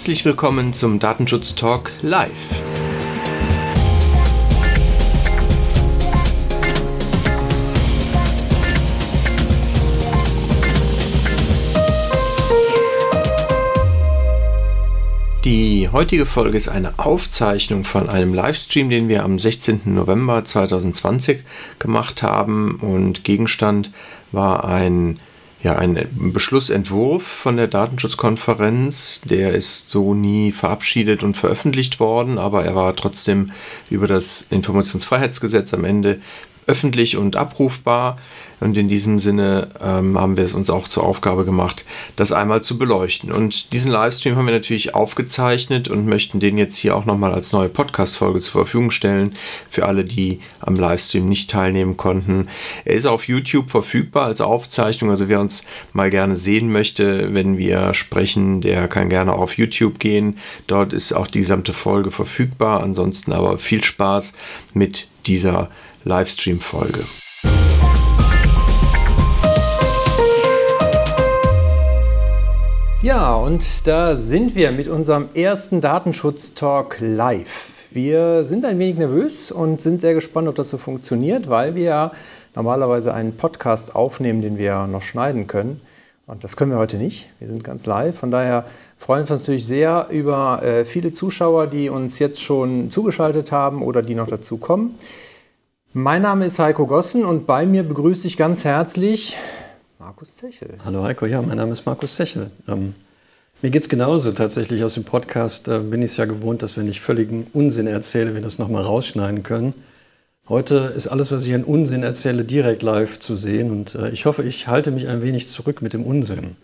Herzlich willkommen zum Datenschutz Talk Live. Die heutige Folge ist eine Aufzeichnung von einem Livestream, den wir am 16. November 2020 gemacht haben und Gegenstand war ein ja, ein Beschlussentwurf von der Datenschutzkonferenz. Der ist so nie verabschiedet und veröffentlicht worden, aber er war trotzdem über das Informationsfreiheitsgesetz am Ende öffentlich und abrufbar. Und in diesem Sinne ähm, haben wir es uns auch zur Aufgabe gemacht, das einmal zu beleuchten. Und diesen Livestream haben wir natürlich aufgezeichnet und möchten den jetzt hier auch nochmal als neue Podcast-Folge zur Verfügung stellen für alle, die am Livestream nicht teilnehmen konnten. Er ist auf YouTube verfügbar als Aufzeichnung. Also wer uns mal gerne sehen möchte, wenn wir sprechen, der kann gerne auch auf YouTube gehen. Dort ist auch die gesamte Folge verfügbar. Ansonsten aber viel Spaß mit dieser Livestream-Folge. Ja, und da sind wir mit unserem ersten Datenschutz-Talk live. Wir sind ein wenig nervös und sind sehr gespannt, ob das so funktioniert, weil wir normalerweise einen Podcast aufnehmen, den wir noch schneiden können. Und das können wir heute nicht. Wir sind ganz live. Von daher freuen wir uns natürlich sehr über äh, viele Zuschauer, die uns jetzt schon zugeschaltet haben oder die noch dazu kommen. Mein Name ist Heiko Gossen und bei mir begrüße ich ganz herzlich Markus Zechel. Hallo Heiko, ja, mein Name ist Markus Zechel. Ähm, mir geht es genauso. Tatsächlich aus dem Podcast äh, bin ich es ja gewohnt, dass wenn ich völligen Unsinn erzähle, wir das nochmal rausschneiden können. Heute ist alles, was ich an Unsinn erzähle, direkt live zu sehen und äh, ich hoffe, ich halte mich ein wenig zurück mit dem Unsinn.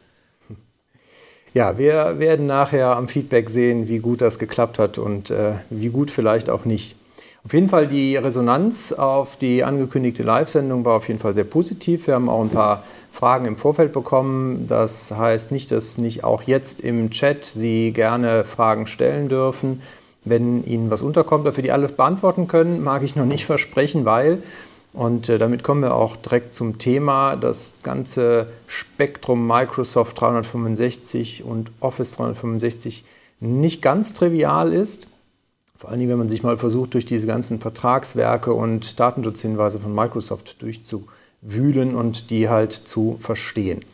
Ja, wir werden nachher am Feedback sehen, wie gut das geklappt hat und äh, wie gut vielleicht auch nicht. Auf jeden Fall die Resonanz auf die angekündigte Live-Sendung war auf jeden Fall sehr positiv. Wir haben auch ein paar Fragen im Vorfeld bekommen. Das heißt nicht, dass nicht auch jetzt im Chat Sie gerne Fragen stellen dürfen, wenn Ihnen was unterkommt. Dafür die alle beantworten können, mag ich noch nicht versprechen, weil, und äh, damit kommen wir auch direkt zum Thema, das ganze Spektrum Microsoft 365 und Office 365 nicht ganz trivial ist. Vor allen Dingen, wenn man sich mal versucht, durch diese ganzen Vertragswerke und Datenschutzhinweise von Microsoft durchzuwühlen und die halt zu verstehen.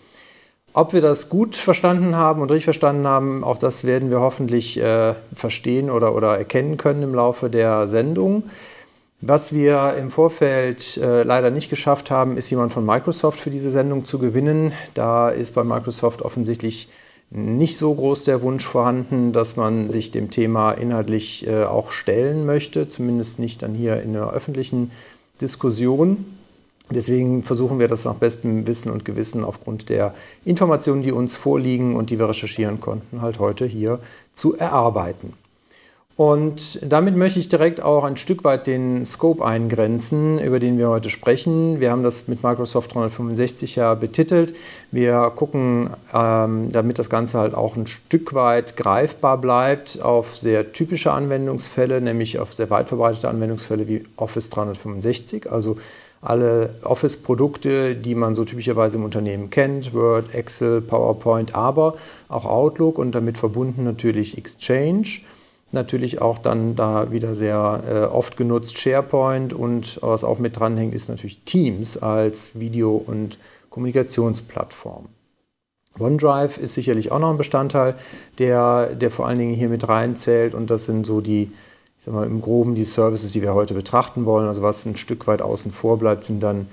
Ob wir das gut verstanden haben und richtig verstanden haben, auch das werden wir hoffentlich äh, verstehen oder, oder erkennen können im Laufe der Sendung. Was wir im Vorfeld äh, leider nicht geschafft haben, ist jemand von Microsoft für diese Sendung zu gewinnen. Da ist bei Microsoft offensichtlich nicht so groß der Wunsch vorhanden, dass man sich dem Thema inhaltlich äh, auch stellen möchte, zumindest nicht dann hier in der öffentlichen Diskussion. Deswegen versuchen wir das nach bestem Wissen und Gewissen aufgrund der Informationen, die uns vorliegen und die wir recherchieren konnten, halt heute hier zu erarbeiten. Und damit möchte ich direkt auch ein Stück weit den Scope eingrenzen, über den wir heute sprechen. Wir haben das mit Microsoft 365 ja betitelt. Wir gucken, ähm, damit das Ganze halt auch ein Stück weit greifbar bleibt, auf sehr typische Anwendungsfälle, nämlich auf sehr weit verbreitete Anwendungsfälle wie Office 365, also alle Office-Produkte, die man so typischerweise im Unternehmen kennt, Word, Excel, PowerPoint, aber auch Outlook und damit verbunden natürlich Exchange natürlich auch dann da wieder sehr äh, oft genutzt SharePoint und was auch mit dranhängt, ist natürlich Teams als Video- und Kommunikationsplattform. OneDrive ist sicherlich auch noch ein Bestandteil, der, der vor allen Dingen hier mit reinzählt und das sind so die, ich sag mal, im Groben die Services, die wir heute betrachten wollen. Also was ein Stück weit außen vor bleibt, sind dann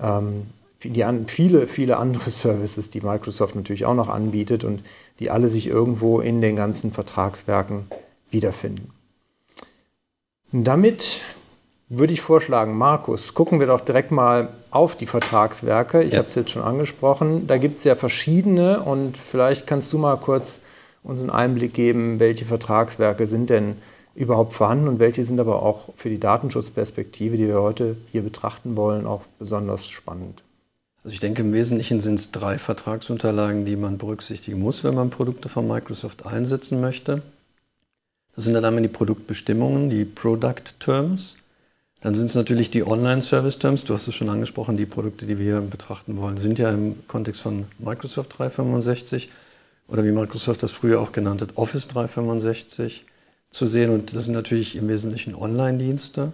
ähm, die, viele, viele andere Services, die Microsoft natürlich auch noch anbietet und die alle sich irgendwo in den ganzen Vertragswerken wiederfinden. Damit würde ich vorschlagen, Markus, gucken wir doch direkt mal auf die Vertragswerke. Ich ja. habe es jetzt schon angesprochen. Da gibt es ja verschiedene und vielleicht kannst du mal kurz uns einen Einblick geben, welche Vertragswerke sind denn überhaupt vorhanden und welche sind aber auch für die Datenschutzperspektive, die wir heute hier betrachten wollen, auch besonders spannend. Also ich denke, im Wesentlichen sind es drei Vertragsunterlagen, die man berücksichtigen muss, wenn man Produkte von Microsoft einsetzen möchte. Das sind dann einmal die Produktbestimmungen, die Product Terms. Dann sind es natürlich die Online-Service Terms. Du hast es schon angesprochen, die Produkte, die wir betrachten wollen, sind ja im Kontext von Microsoft 365 oder wie Microsoft das früher auch genannt hat, Office 365 zu sehen. Und das sind natürlich im Wesentlichen Online-Dienste.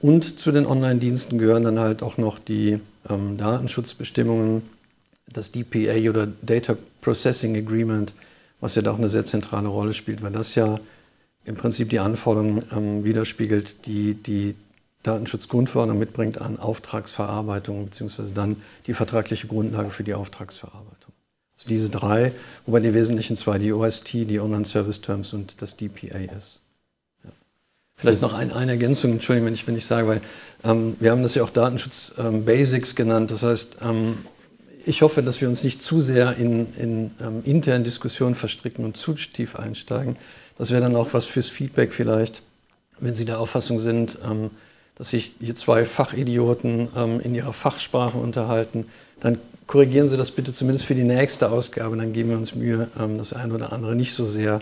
Und zu den Online-Diensten gehören dann halt auch noch die ähm, Datenschutzbestimmungen, das DPA oder Data Processing Agreement, was ja da auch eine sehr zentrale Rolle spielt, weil das ja im Prinzip die Anforderungen ähm, widerspiegelt, die die Datenschutzgrundverordnung mitbringt an Auftragsverarbeitung, beziehungsweise dann die vertragliche Grundlage für die Auftragsverarbeitung. Also diese drei, wobei die wesentlichen zwei, die OST, die Online Service Terms und das DPA ist. Ja. Vielleicht noch ein, eine Ergänzung, Entschuldigung, wenn ich, wenn ich sage, weil ähm, wir haben das ja auch Datenschutz ähm, Basics genannt. Das heißt, ähm, ich hoffe, dass wir uns nicht zu sehr in, in ähm, internen Diskussionen verstricken und zu tief einsteigen. Das wäre dann auch was fürs Feedback vielleicht, wenn Sie der Auffassung sind, ähm, dass sich hier zwei Fachidioten ähm, in ihrer Fachsprache unterhalten, dann korrigieren Sie das bitte zumindest für die nächste Ausgabe. Dann geben wir uns Mühe, ähm, das eine oder andere nicht so sehr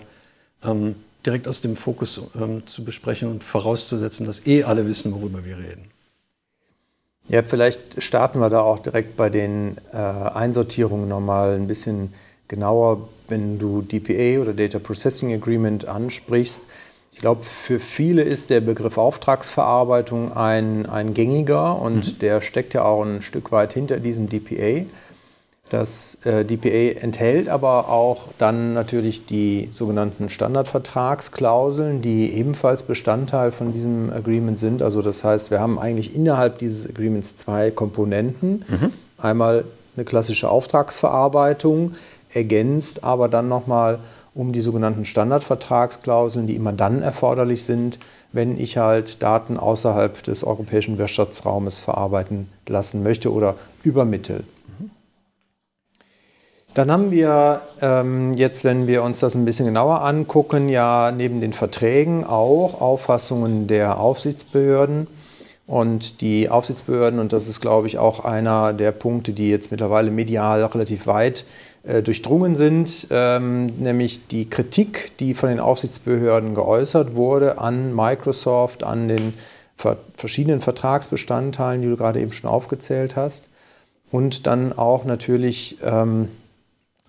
ähm, direkt aus dem Fokus ähm, zu besprechen und vorauszusetzen, dass eh alle wissen, worüber wir reden. Ja, vielleicht starten wir da auch direkt bei den äh, Einsortierungen nochmal ein bisschen genauer, wenn du DPA oder Data Processing Agreement ansprichst. Ich glaube, für viele ist der Begriff Auftragsverarbeitung ein, ein gängiger und mhm. der steckt ja auch ein Stück weit hinter diesem DPA. Das äh, DPA enthält aber auch dann natürlich die sogenannten Standardvertragsklauseln, die ebenfalls Bestandteil von diesem Agreement sind. Also das heißt, wir haben eigentlich innerhalb dieses Agreements zwei Komponenten. Mhm. Einmal eine klassische Auftragsverarbeitung, ergänzt aber dann nochmal um die sogenannten Standardvertragsklauseln, die immer dann erforderlich sind, wenn ich halt Daten außerhalb des europäischen Wirtschaftsraumes verarbeiten lassen möchte oder übermitteln. Dann haben wir ähm, jetzt, wenn wir uns das ein bisschen genauer angucken, ja neben den Verträgen auch Auffassungen der Aufsichtsbehörden. Und die Aufsichtsbehörden, und das ist, glaube ich, auch einer der Punkte, die jetzt mittlerweile medial relativ weit äh, durchdrungen sind, ähm, nämlich die Kritik, die von den Aufsichtsbehörden geäußert wurde an Microsoft, an den ver verschiedenen Vertragsbestandteilen, die du gerade eben schon aufgezählt hast. Und dann auch natürlich ähm,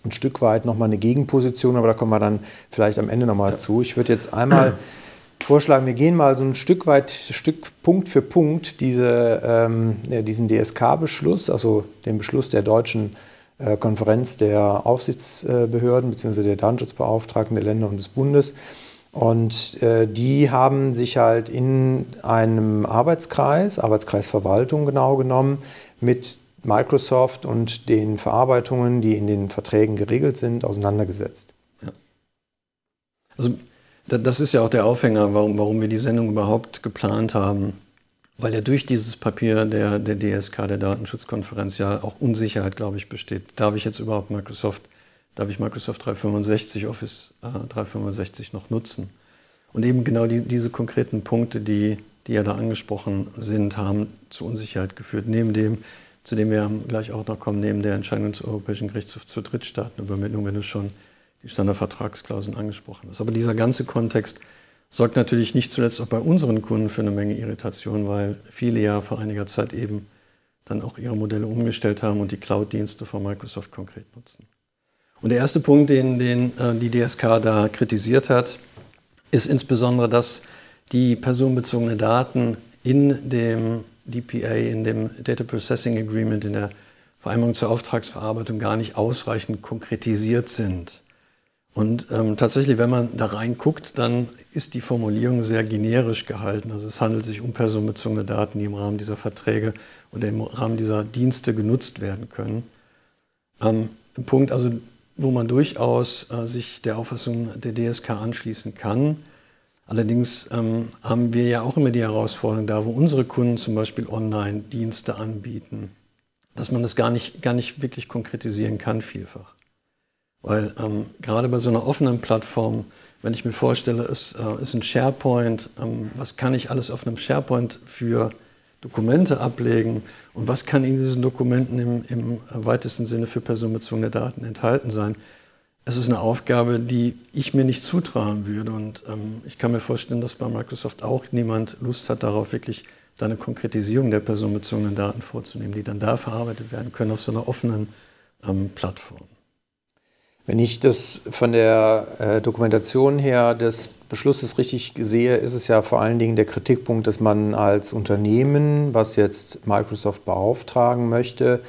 ein Stück weit nochmal eine Gegenposition, aber da kommen wir dann vielleicht am Ende nochmal ja. zu. Ich würde jetzt einmal vorschlagen, wir gehen mal so ein Stück weit, Stück Punkt für Punkt diese, ähm, diesen DSK-Beschluss, also den Beschluss der deutschen äh, Konferenz der Aufsichtsbehörden bzw. der Datenschutzbeauftragten der Länder und des Bundes. Und äh, die haben sich halt in einem Arbeitskreis, Arbeitskreis Verwaltung genau genommen, mit Microsoft und den Verarbeitungen, die in den Verträgen geregelt sind, auseinandergesetzt. Ja. Also das ist ja auch der Aufhänger, warum, warum wir die Sendung überhaupt geplant haben weil ja durch dieses Papier der, der DSK, der Datenschutzkonferenz, ja auch Unsicherheit, glaube ich, besteht. Darf ich jetzt überhaupt Microsoft, darf ich Microsoft 365, Office äh, 365 noch nutzen? Und eben genau die, diese konkreten Punkte, die, die ja da angesprochen sind, haben zu Unsicherheit geführt. Neben dem, zu dem wir gleich auch noch kommen, neben der Entscheidung des Europäischen Gerichtshofs zur Drittstaatenübermittlung, wenn du schon die Standardvertragsklauseln angesprochen hast. Aber dieser ganze Kontext sorgt natürlich nicht zuletzt auch bei unseren Kunden für eine Menge Irritation, weil viele ja vor einiger Zeit eben dann auch ihre Modelle umgestellt haben und die Cloud-Dienste von Microsoft konkret nutzen. Und der erste Punkt, den, den äh, die DSK da kritisiert hat, ist insbesondere, dass die personenbezogenen Daten in dem DPA, in dem Data Processing Agreement, in der Vereinbarung zur Auftragsverarbeitung gar nicht ausreichend konkretisiert sind. Und ähm, tatsächlich, wenn man da reinguckt, dann ist die Formulierung sehr generisch gehalten. Also es handelt sich um personenbezogene Daten, die im Rahmen dieser Verträge oder im Rahmen dieser Dienste genutzt werden können. Ähm, ein Punkt, also wo man durchaus äh, sich der Auffassung der DSK anschließen kann. Allerdings ähm, haben wir ja auch immer die Herausforderung da, wo unsere Kunden zum Beispiel Online-Dienste anbieten, dass man das gar nicht, gar nicht wirklich konkretisieren kann vielfach. Weil ähm, gerade bei so einer offenen Plattform, wenn ich mir vorstelle, es äh, ist ein SharePoint, ähm, was kann ich alles auf einem SharePoint für Dokumente ablegen und was kann in diesen Dokumenten im, im weitesten Sinne für personenbezogene Daten enthalten sein. Es ist eine Aufgabe, die ich mir nicht zutrauen würde und ähm, ich kann mir vorstellen, dass bei Microsoft auch niemand Lust hat, darauf wirklich eine Konkretisierung der personenbezogenen Daten vorzunehmen, die dann da verarbeitet werden können auf so einer offenen ähm, Plattform. Wenn ich das von der äh, Dokumentation her des Beschlusses richtig sehe, ist es ja vor allen Dingen der Kritikpunkt, dass man als Unternehmen, was jetzt Microsoft beauftragen möchte,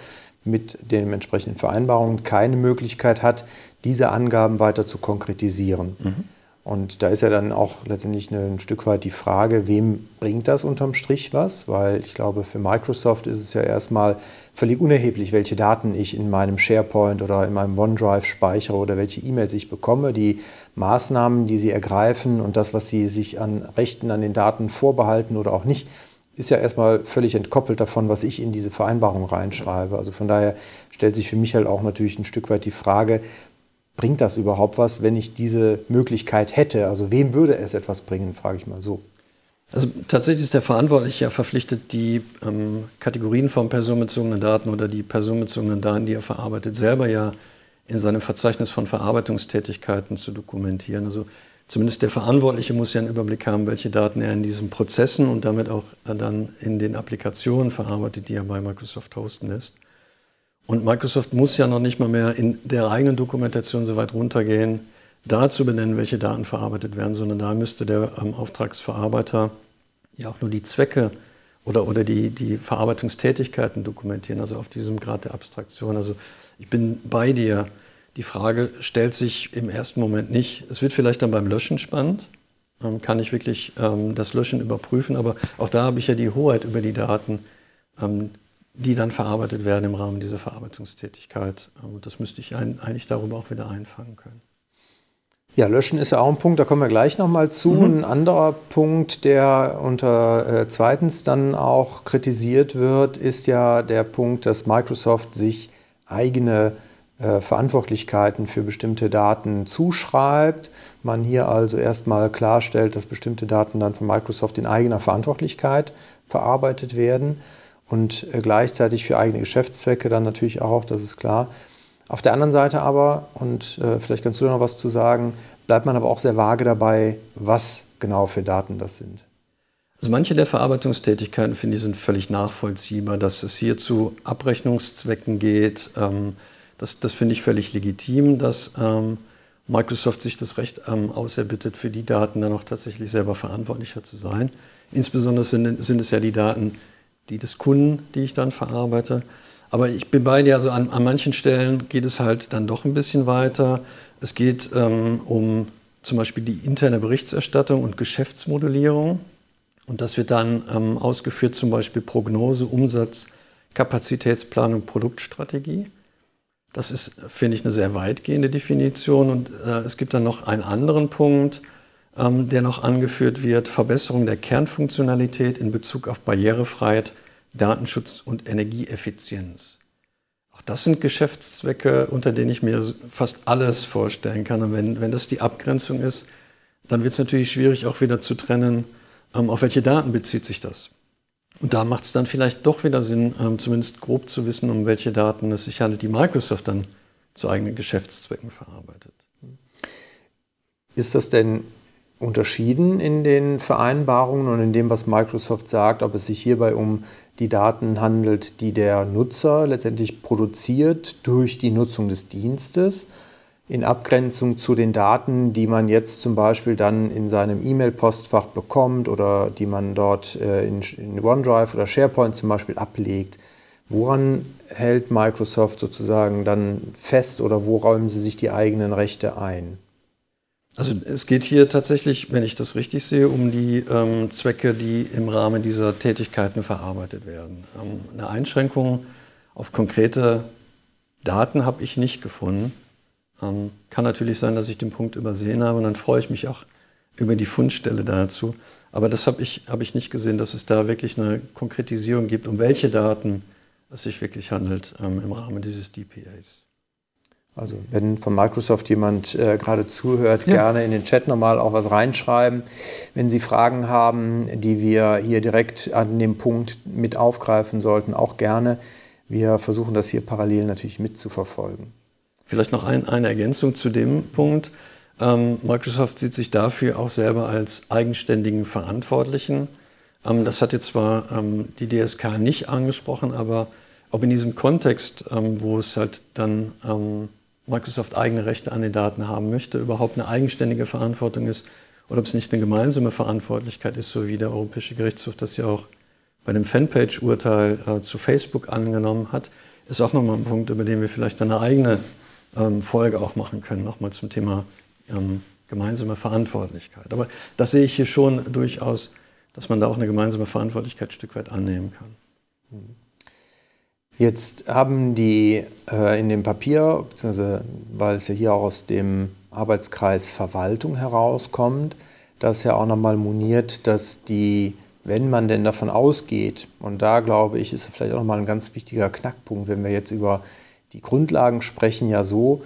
mit den entsprechenden Vereinbarungen keine Möglichkeit hat, diese Angaben weiter zu konkretisieren. Mhm. Und da ist ja dann auch letztendlich ein Stück weit die Frage, wem bringt das unterm Strich was? Weil ich glaube, für Microsoft ist es ja erstmal völlig unerheblich, welche Daten ich in meinem SharePoint oder in meinem OneDrive speichere oder welche E-Mails ich bekomme. Die Maßnahmen, die sie ergreifen und das, was sie sich an Rechten an den Daten vorbehalten oder auch nicht, ist ja erstmal völlig entkoppelt davon, was ich in diese Vereinbarung reinschreibe. Also von daher stellt sich für mich halt auch natürlich ein Stück weit die Frage, bringt das überhaupt was, wenn ich diese Möglichkeit hätte? Also wem würde es etwas bringen, frage ich mal so. Also tatsächlich ist der Verantwortliche ja verpflichtet, die ähm, Kategorien von personenbezogenen Daten oder die personenbezogenen Daten, die er verarbeitet, selber ja in seinem Verzeichnis von Verarbeitungstätigkeiten zu dokumentieren. Also zumindest der Verantwortliche muss ja einen Überblick haben, welche Daten er in diesen Prozessen und damit auch dann in den Applikationen verarbeitet, die er bei Microsoft hosten lässt. Und Microsoft muss ja noch nicht mal mehr in der eigenen Dokumentation so weit runtergehen, da zu benennen, welche Daten verarbeitet werden, sondern da müsste der ähm, Auftragsverarbeiter ja auch nur die Zwecke oder, oder die, die Verarbeitungstätigkeiten dokumentieren, also auf diesem Grad der Abstraktion. Also ich bin bei dir. Die Frage stellt sich im ersten Moment nicht. Es wird vielleicht dann beim Löschen spannend. Ähm, kann ich wirklich ähm, das Löschen überprüfen? Aber auch da habe ich ja die Hoheit über die Daten. Ähm, die dann verarbeitet werden im Rahmen dieser Verarbeitungstätigkeit. Und das müsste ich eigentlich darüber auch wieder einfangen können. Ja, Löschen ist ja auch ein Punkt, da kommen wir gleich nochmal zu. Mhm. Ein anderer Punkt, der unter äh, zweitens dann auch kritisiert wird, ist ja der Punkt, dass Microsoft sich eigene äh, Verantwortlichkeiten für bestimmte Daten zuschreibt. Man hier also erstmal klarstellt, dass bestimmte Daten dann von Microsoft in eigener Verantwortlichkeit verarbeitet werden und äh, gleichzeitig für eigene Geschäftszwecke dann natürlich auch, das ist klar. Auf der anderen Seite aber, und äh, vielleicht kannst du noch was zu sagen, bleibt man aber auch sehr vage dabei, was genau für Daten das sind. Also manche der Verarbeitungstätigkeiten, finde ich, sind völlig nachvollziehbar, dass es hier zu Abrechnungszwecken geht. Ähm, das, das finde ich völlig legitim, dass ähm, Microsoft sich das Recht ähm, auserbittet, für die Daten dann auch tatsächlich selber verantwortlicher zu sein. Insbesondere sind, sind es ja die Daten, die des Kunden, die ich dann verarbeite. Aber ich bin bei dir, also an, an manchen Stellen geht es halt dann doch ein bisschen weiter. Es geht ähm, um zum Beispiel die interne Berichterstattung und Geschäftsmodellierung. Und das wird dann ähm, ausgeführt, zum Beispiel Prognose, Umsatz, Kapazitätsplanung, Produktstrategie. Das ist, finde ich, eine sehr weitgehende Definition. Und äh, es gibt dann noch einen anderen Punkt, ähm, der noch angeführt wird, Verbesserung der Kernfunktionalität in Bezug auf Barrierefreiheit, Datenschutz und Energieeffizienz. Auch das sind Geschäftszwecke, unter denen ich mir fast alles vorstellen kann. Und wenn, wenn das die Abgrenzung ist, dann wird es natürlich schwierig, auch wieder zu trennen, ähm, auf welche Daten bezieht sich das. Und da macht es dann vielleicht doch wieder Sinn, ähm, zumindest grob zu wissen, um welche Daten es sich handelt, die Microsoft dann zu eigenen Geschäftszwecken verarbeitet. Ist das denn unterschieden in den Vereinbarungen und in dem, was Microsoft sagt, ob es sich hierbei um die Daten handelt, die der Nutzer letztendlich produziert durch die Nutzung des Dienstes, in Abgrenzung zu den Daten, die man jetzt zum Beispiel dann in seinem E-Mail-Postfach bekommt oder die man dort äh, in, OneDrive oder SharePoint zum Beispiel ablegt. Woran hält Microsoft sozusagen dann fest oder wo räumen sie sich die eigenen Rechte ein? Also es geht hier tatsächlich, wenn ich das richtig sehe, um die ähm, Zwecke, die im Rahmen dieser Tätigkeiten verarbeitet werden. Ähm, eine Einschränkung auf konkrete Daten habe ich nicht gefunden. Ähm, kann natürlich sein, dass ich den Punkt übersehen habe und dann freue ich mich auch über die Fundstelle dazu. Aber das habe ich, hab ich nicht gesehen, dass es da wirklich eine Konkretisierung gibt, um welche Daten es sich wirklich handelt ähm, im Rahmen dieses DPAs. Also wenn von Microsoft jemand äh, gerade zuhört, ja. gerne in den Chat nochmal auch was reinschreiben. Wenn Sie Fragen haben, die wir hier direkt an dem Punkt mit aufgreifen sollten, auch gerne. Wir versuchen das hier parallel natürlich mitzuverfolgen. Vielleicht noch ein, eine Ergänzung zu dem Punkt. Ähm, Microsoft sieht sich dafür auch selber als eigenständigen Verantwortlichen. Ähm, das hat jetzt zwar ähm, die DSK nicht angesprochen, aber ob in diesem Kontext, ähm, wo es halt dann ähm, Microsoft eigene Rechte an den Daten haben möchte, überhaupt eine eigenständige Verantwortung ist oder ob es nicht eine gemeinsame Verantwortlichkeit ist, so wie der Europäische Gerichtshof das ja auch bei dem Fanpage-Urteil äh, zu Facebook angenommen hat, ist auch nochmal ein Punkt, über den wir vielleicht eine eigene ähm, Folge auch machen können, nochmal zum Thema ähm, gemeinsame Verantwortlichkeit. Aber das sehe ich hier schon durchaus, dass man da auch eine gemeinsame Verantwortlichkeit ein Stück weit annehmen kann. Mhm. Jetzt haben die äh, in dem Papier, beziehungsweise weil es ja hier auch aus dem Arbeitskreis Verwaltung herauskommt, das ja auch nochmal moniert, dass die, wenn man denn davon ausgeht, und da glaube ich, ist vielleicht auch nochmal ein ganz wichtiger Knackpunkt, wenn wir jetzt über die Grundlagen sprechen, ja so,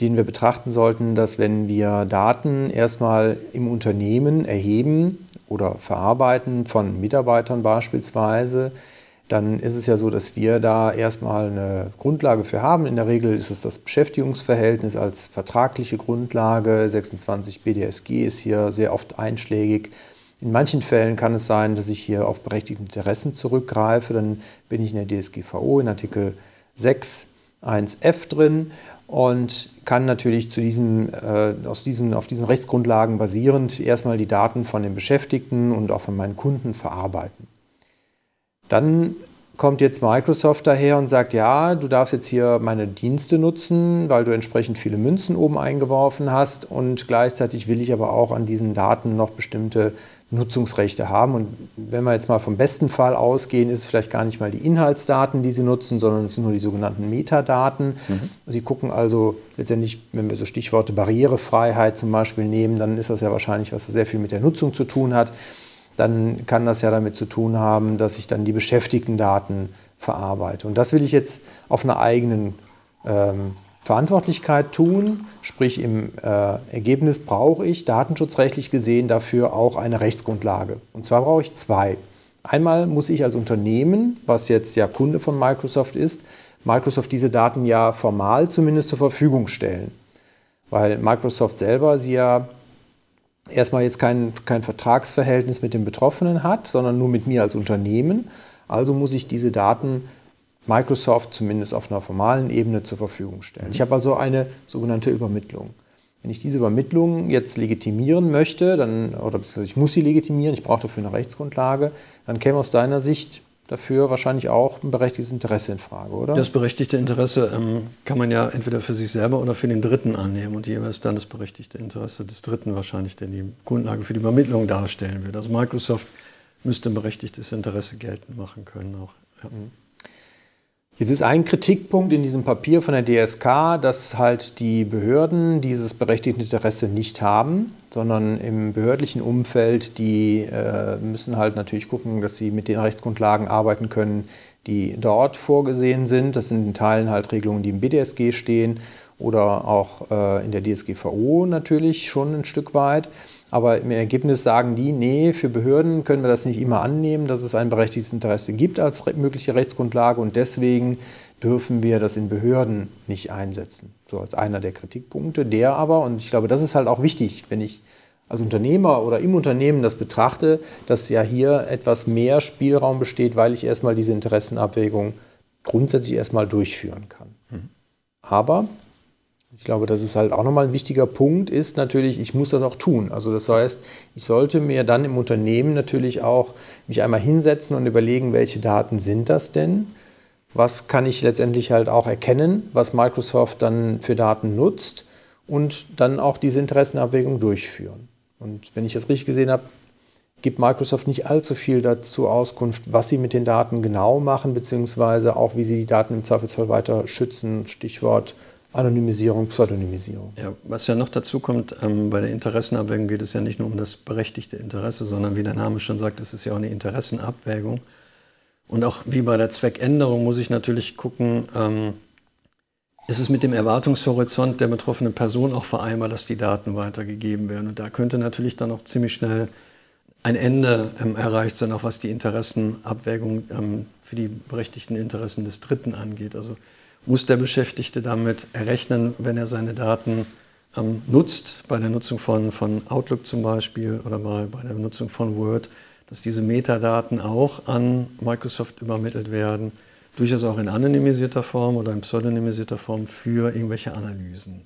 den wir betrachten sollten, dass wenn wir Daten erstmal im Unternehmen erheben oder verarbeiten von Mitarbeitern beispielsweise, dann ist es ja so, dass wir da erstmal eine Grundlage für haben. In der Regel ist es das Beschäftigungsverhältnis als vertragliche Grundlage. 26 BDSG ist hier sehr oft einschlägig. In manchen Fällen kann es sein, dass ich hier auf berechtigte Interessen zurückgreife. Dann bin ich in der DSGVO in Artikel 6 1f drin und kann natürlich zu diesem, äh, aus diesen, auf diesen Rechtsgrundlagen basierend erstmal die Daten von den Beschäftigten und auch von meinen Kunden verarbeiten. Dann kommt jetzt Microsoft daher und sagt, ja, du darfst jetzt hier meine Dienste nutzen, weil du entsprechend viele Münzen oben eingeworfen hast und gleichzeitig will ich aber auch an diesen Daten noch bestimmte Nutzungsrechte haben. Und wenn wir jetzt mal vom besten Fall ausgehen, ist es vielleicht gar nicht mal die Inhaltsdaten, die Sie nutzen, sondern es sind nur die sogenannten Metadaten. Mhm. Sie gucken also letztendlich, wenn wir so Stichworte Barrierefreiheit zum Beispiel nehmen, dann ist das ja wahrscheinlich, was sehr viel mit der Nutzung zu tun hat dann kann das ja damit zu tun haben, dass ich dann die Beschäftigtendaten verarbeite. Und das will ich jetzt auf einer eigenen ähm, Verantwortlichkeit tun, sprich im äh, Ergebnis brauche ich datenschutzrechtlich gesehen dafür auch eine Rechtsgrundlage. Und zwar brauche ich zwei. Einmal muss ich als Unternehmen, was jetzt ja Kunde von Microsoft ist, Microsoft diese Daten ja formal zumindest zur Verfügung stellen. Weil Microsoft selber sie ja erstmal jetzt kein, kein Vertragsverhältnis mit dem Betroffenen hat, sondern nur mit mir als Unternehmen. Also muss ich diese Daten Microsoft zumindest auf einer formalen Ebene zur Verfügung stellen. Ich habe also eine sogenannte Übermittlung. Wenn ich diese Übermittlung jetzt legitimieren möchte, dann, oder ich muss sie legitimieren, ich brauche dafür eine Rechtsgrundlage, dann käme aus deiner Sicht dafür wahrscheinlich auch ein berechtigtes Interesse in Frage, oder? Das berechtigte Interesse ähm, kann man ja entweder für sich selber oder für den Dritten annehmen und jeweils dann das berechtigte Interesse des Dritten wahrscheinlich, der die Grundlage für die Übermittlung darstellen wird. Also Microsoft müsste ein berechtigtes Interesse geltend machen können auch. Ja. Mhm. Jetzt ist ein Kritikpunkt in diesem Papier von der DSK, dass halt die Behörden dieses berechtigte Interesse nicht haben, sondern im behördlichen Umfeld, die äh, müssen halt natürlich gucken, dass sie mit den Rechtsgrundlagen arbeiten können, die dort vorgesehen sind. Das sind in Teilen halt Regelungen, die im BDSG stehen oder auch äh, in der DSGVO natürlich schon ein Stück weit. Aber im Ergebnis sagen die, nee, für Behörden können wir das nicht immer annehmen, dass es ein berechtigtes Interesse gibt als mögliche Rechtsgrundlage und deswegen dürfen wir das in Behörden nicht einsetzen. So als einer der Kritikpunkte. Der aber, und ich glaube, das ist halt auch wichtig, wenn ich als Unternehmer oder im Unternehmen das betrachte, dass ja hier etwas mehr Spielraum besteht, weil ich erstmal diese Interessenabwägung grundsätzlich erstmal durchführen kann. Mhm. Aber ich glaube, das ist halt auch nochmal ein wichtiger Punkt, ist natürlich, ich muss das auch tun. Also das heißt, ich sollte mir dann im Unternehmen natürlich auch mich einmal hinsetzen und überlegen, welche Daten sind das denn? Was kann ich letztendlich halt auch erkennen, was Microsoft dann für Daten nutzt und dann auch diese Interessenabwägung durchführen. Und wenn ich das richtig gesehen habe, gibt Microsoft nicht allzu viel dazu Auskunft, was sie mit den Daten genau machen, beziehungsweise auch, wie sie die Daten im Zweifelsfall weiter schützen. Stichwort Anonymisierung, Pseudonymisierung. Ja, was ja noch dazu kommt, ähm, bei der Interessenabwägung geht es ja nicht nur um das berechtigte Interesse, sondern wie der Name schon sagt, es ist ja auch eine Interessenabwägung. Und auch wie bei der Zweckänderung muss ich natürlich gucken, ähm, ist es mit dem Erwartungshorizont der betroffenen Person auch vereinbar, dass die Daten weitergegeben werden. Und da könnte natürlich dann auch ziemlich schnell ein Ende ähm, erreicht sein, auch was die Interessenabwägung ähm, für die berechtigten Interessen des Dritten angeht. Also muss der Beschäftigte damit errechnen, wenn er seine Daten ähm, nutzt, bei der Nutzung von, von Outlook zum Beispiel oder bei, bei der Nutzung von Word, dass diese Metadaten auch an Microsoft übermittelt werden. durchaus auch in anonymisierter Form oder in pseudonymisierter Form für irgendwelche Analysen.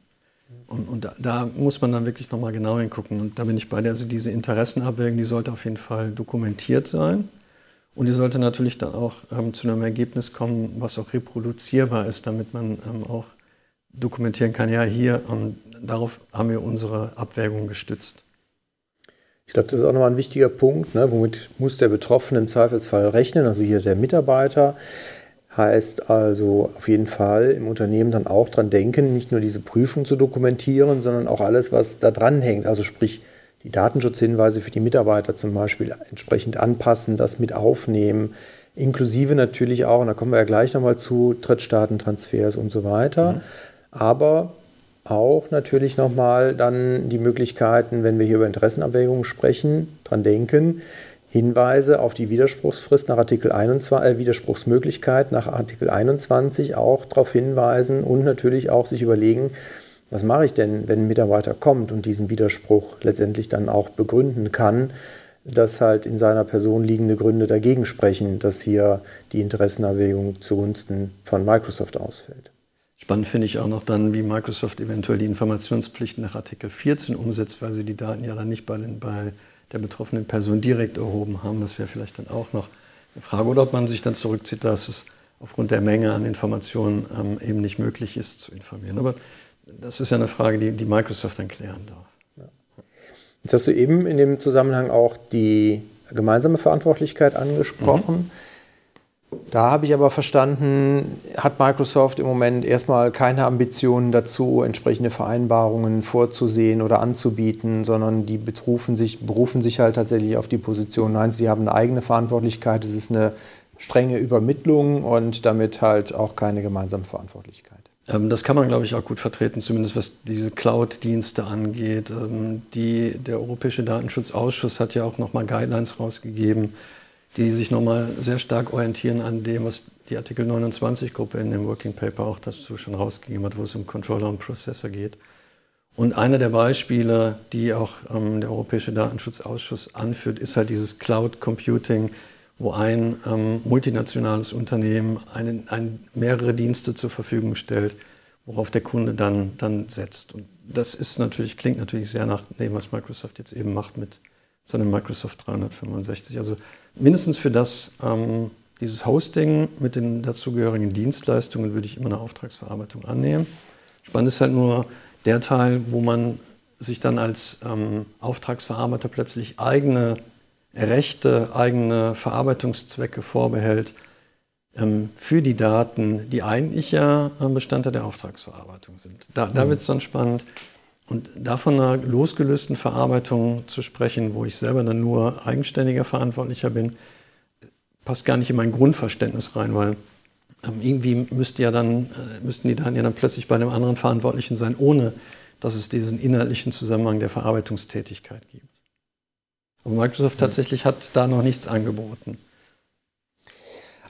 Und, und da, da, muss man dann wirklich nochmal genau hingucken. Und da bin ich bei dir. Also diese Interessenabwägung, die sollte auf jeden Fall dokumentiert sein. Und die sollte natürlich dann auch ähm, zu einem Ergebnis kommen, was auch reproduzierbar ist, damit man ähm, auch dokumentieren kann, ja, hier, ähm, darauf haben wir unsere Abwägung gestützt. Ich glaube, das ist auch nochmal ein wichtiger Punkt. Ne? Womit muss der Betroffene im Zweifelsfall rechnen? Also hier der Mitarbeiter. Heißt also auf jeden Fall im Unternehmen dann auch dran denken, nicht nur diese Prüfung zu dokumentieren, sondern auch alles, was da dran hängt. Also sprich die Datenschutzhinweise für die Mitarbeiter zum Beispiel entsprechend anpassen, das mit aufnehmen, inklusive natürlich auch, und da kommen wir ja gleich nochmal zu, Drittstaatentransfers und so weiter. Mhm. Aber auch natürlich nochmal dann die Möglichkeiten, wenn wir hier über Interessenabwägungen sprechen, dran denken, Hinweise auf die Widerspruchsfrist nach Artikel 21, äh, Widerspruchsmöglichkeit nach Artikel 21 auch darauf hinweisen und natürlich auch sich überlegen, was mache ich denn, wenn ein Mitarbeiter kommt und diesen Widerspruch letztendlich dann auch begründen kann, dass halt in seiner Person liegende Gründe dagegen sprechen, dass hier die Interessenabwägung zugunsten von Microsoft ausfällt. Spannend finde ich auch noch dann, wie Microsoft eventuell die Informationspflichten nach Artikel 14 umsetzt, weil sie die Daten ja dann nicht bei, den, bei der betroffenen Person direkt erhoben haben. Das wäre vielleicht dann auch noch eine Frage. Oder ob man sich dann zurückzieht, dass es aufgrund der Menge an Informationen ähm, eben nicht möglich ist zu informieren. Aber das ist ja eine Frage, die, die Microsoft dann klären darf. Jetzt hast du eben in dem Zusammenhang auch die gemeinsame Verantwortlichkeit angesprochen. Mhm. Da habe ich aber verstanden, hat Microsoft im Moment erstmal keine Ambitionen dazu, entsprechende Vereinbarungen vorzusehen oder anzubieten, sondern die berufen sich, berufen sich halt tatsächlich auf die Position, nein, sie haben eine eigene Verantwortlichkeit, es ist eine strenge Übermittlung und damit halt auch keine gemeinsame Verantwortlichkeit. Ähm, das kann man, glaube ich, auch gut vertreten, zumindest was diese Cloud-Dienste angeht. Ähm, die, der Europäische Datenschutzausschuss hat ja auch nochmal Guidelines rausgegeben, die sich nochmal sehr stark orientieren an dem, was die Artikel 29-Gruppe in dem Working Paper auch dazu schon rausgegeben hat, wo es um Controller und Processor geht. Und eine der Beispiele, die auch ähm, der Europäische Datenschutzausschuss anführt, ist halt dieses Cloud Computing, wo ein ähm, multinationales Unternehmen einen, ein, mehrere Dienste zur Verfügung stellt, worauf der Kunde dann, dann setzt. Und das ist natürlich, klingt natürlich sehr nach dem, was Microsoft jetzt eben macht mit seinem Microsoft 365. Also mindestens für das, ähm, dieses Hosting mit den dazugehörigen Dienstleistungen würde ich immer eine Auftragsverarbeitung annehmen. Spannend ist halt nur der Teil, wo man sich dann als ähm, Auftragsverarbeiter plötzlich eigene Rechte, eigene Verarbeitungszwecke vorbehält ähm, für die Daten, die eigentlich ja Bestandteil der Auftragsverarbeitung sind. Da, da mhm. wird es dann spannend. Und davon einer losgelösten Verarbeitung zu sprechen, wo ich selber dann nur eigenständiger Verantwortlicher bin, passt gar nicht in mein Grundverständnis rein, weil ähm, irgendwie müsste ja dann, äh, müssten die Daten ja dann plötzlich bei einem anderen Verantwortlichen sein, ohne dass es diesen inhaltlichen Zusammenhang der Verarbeitungstätigkeit gibt. Aber Microsoft tatsächlich hat da noch nichts angeboten.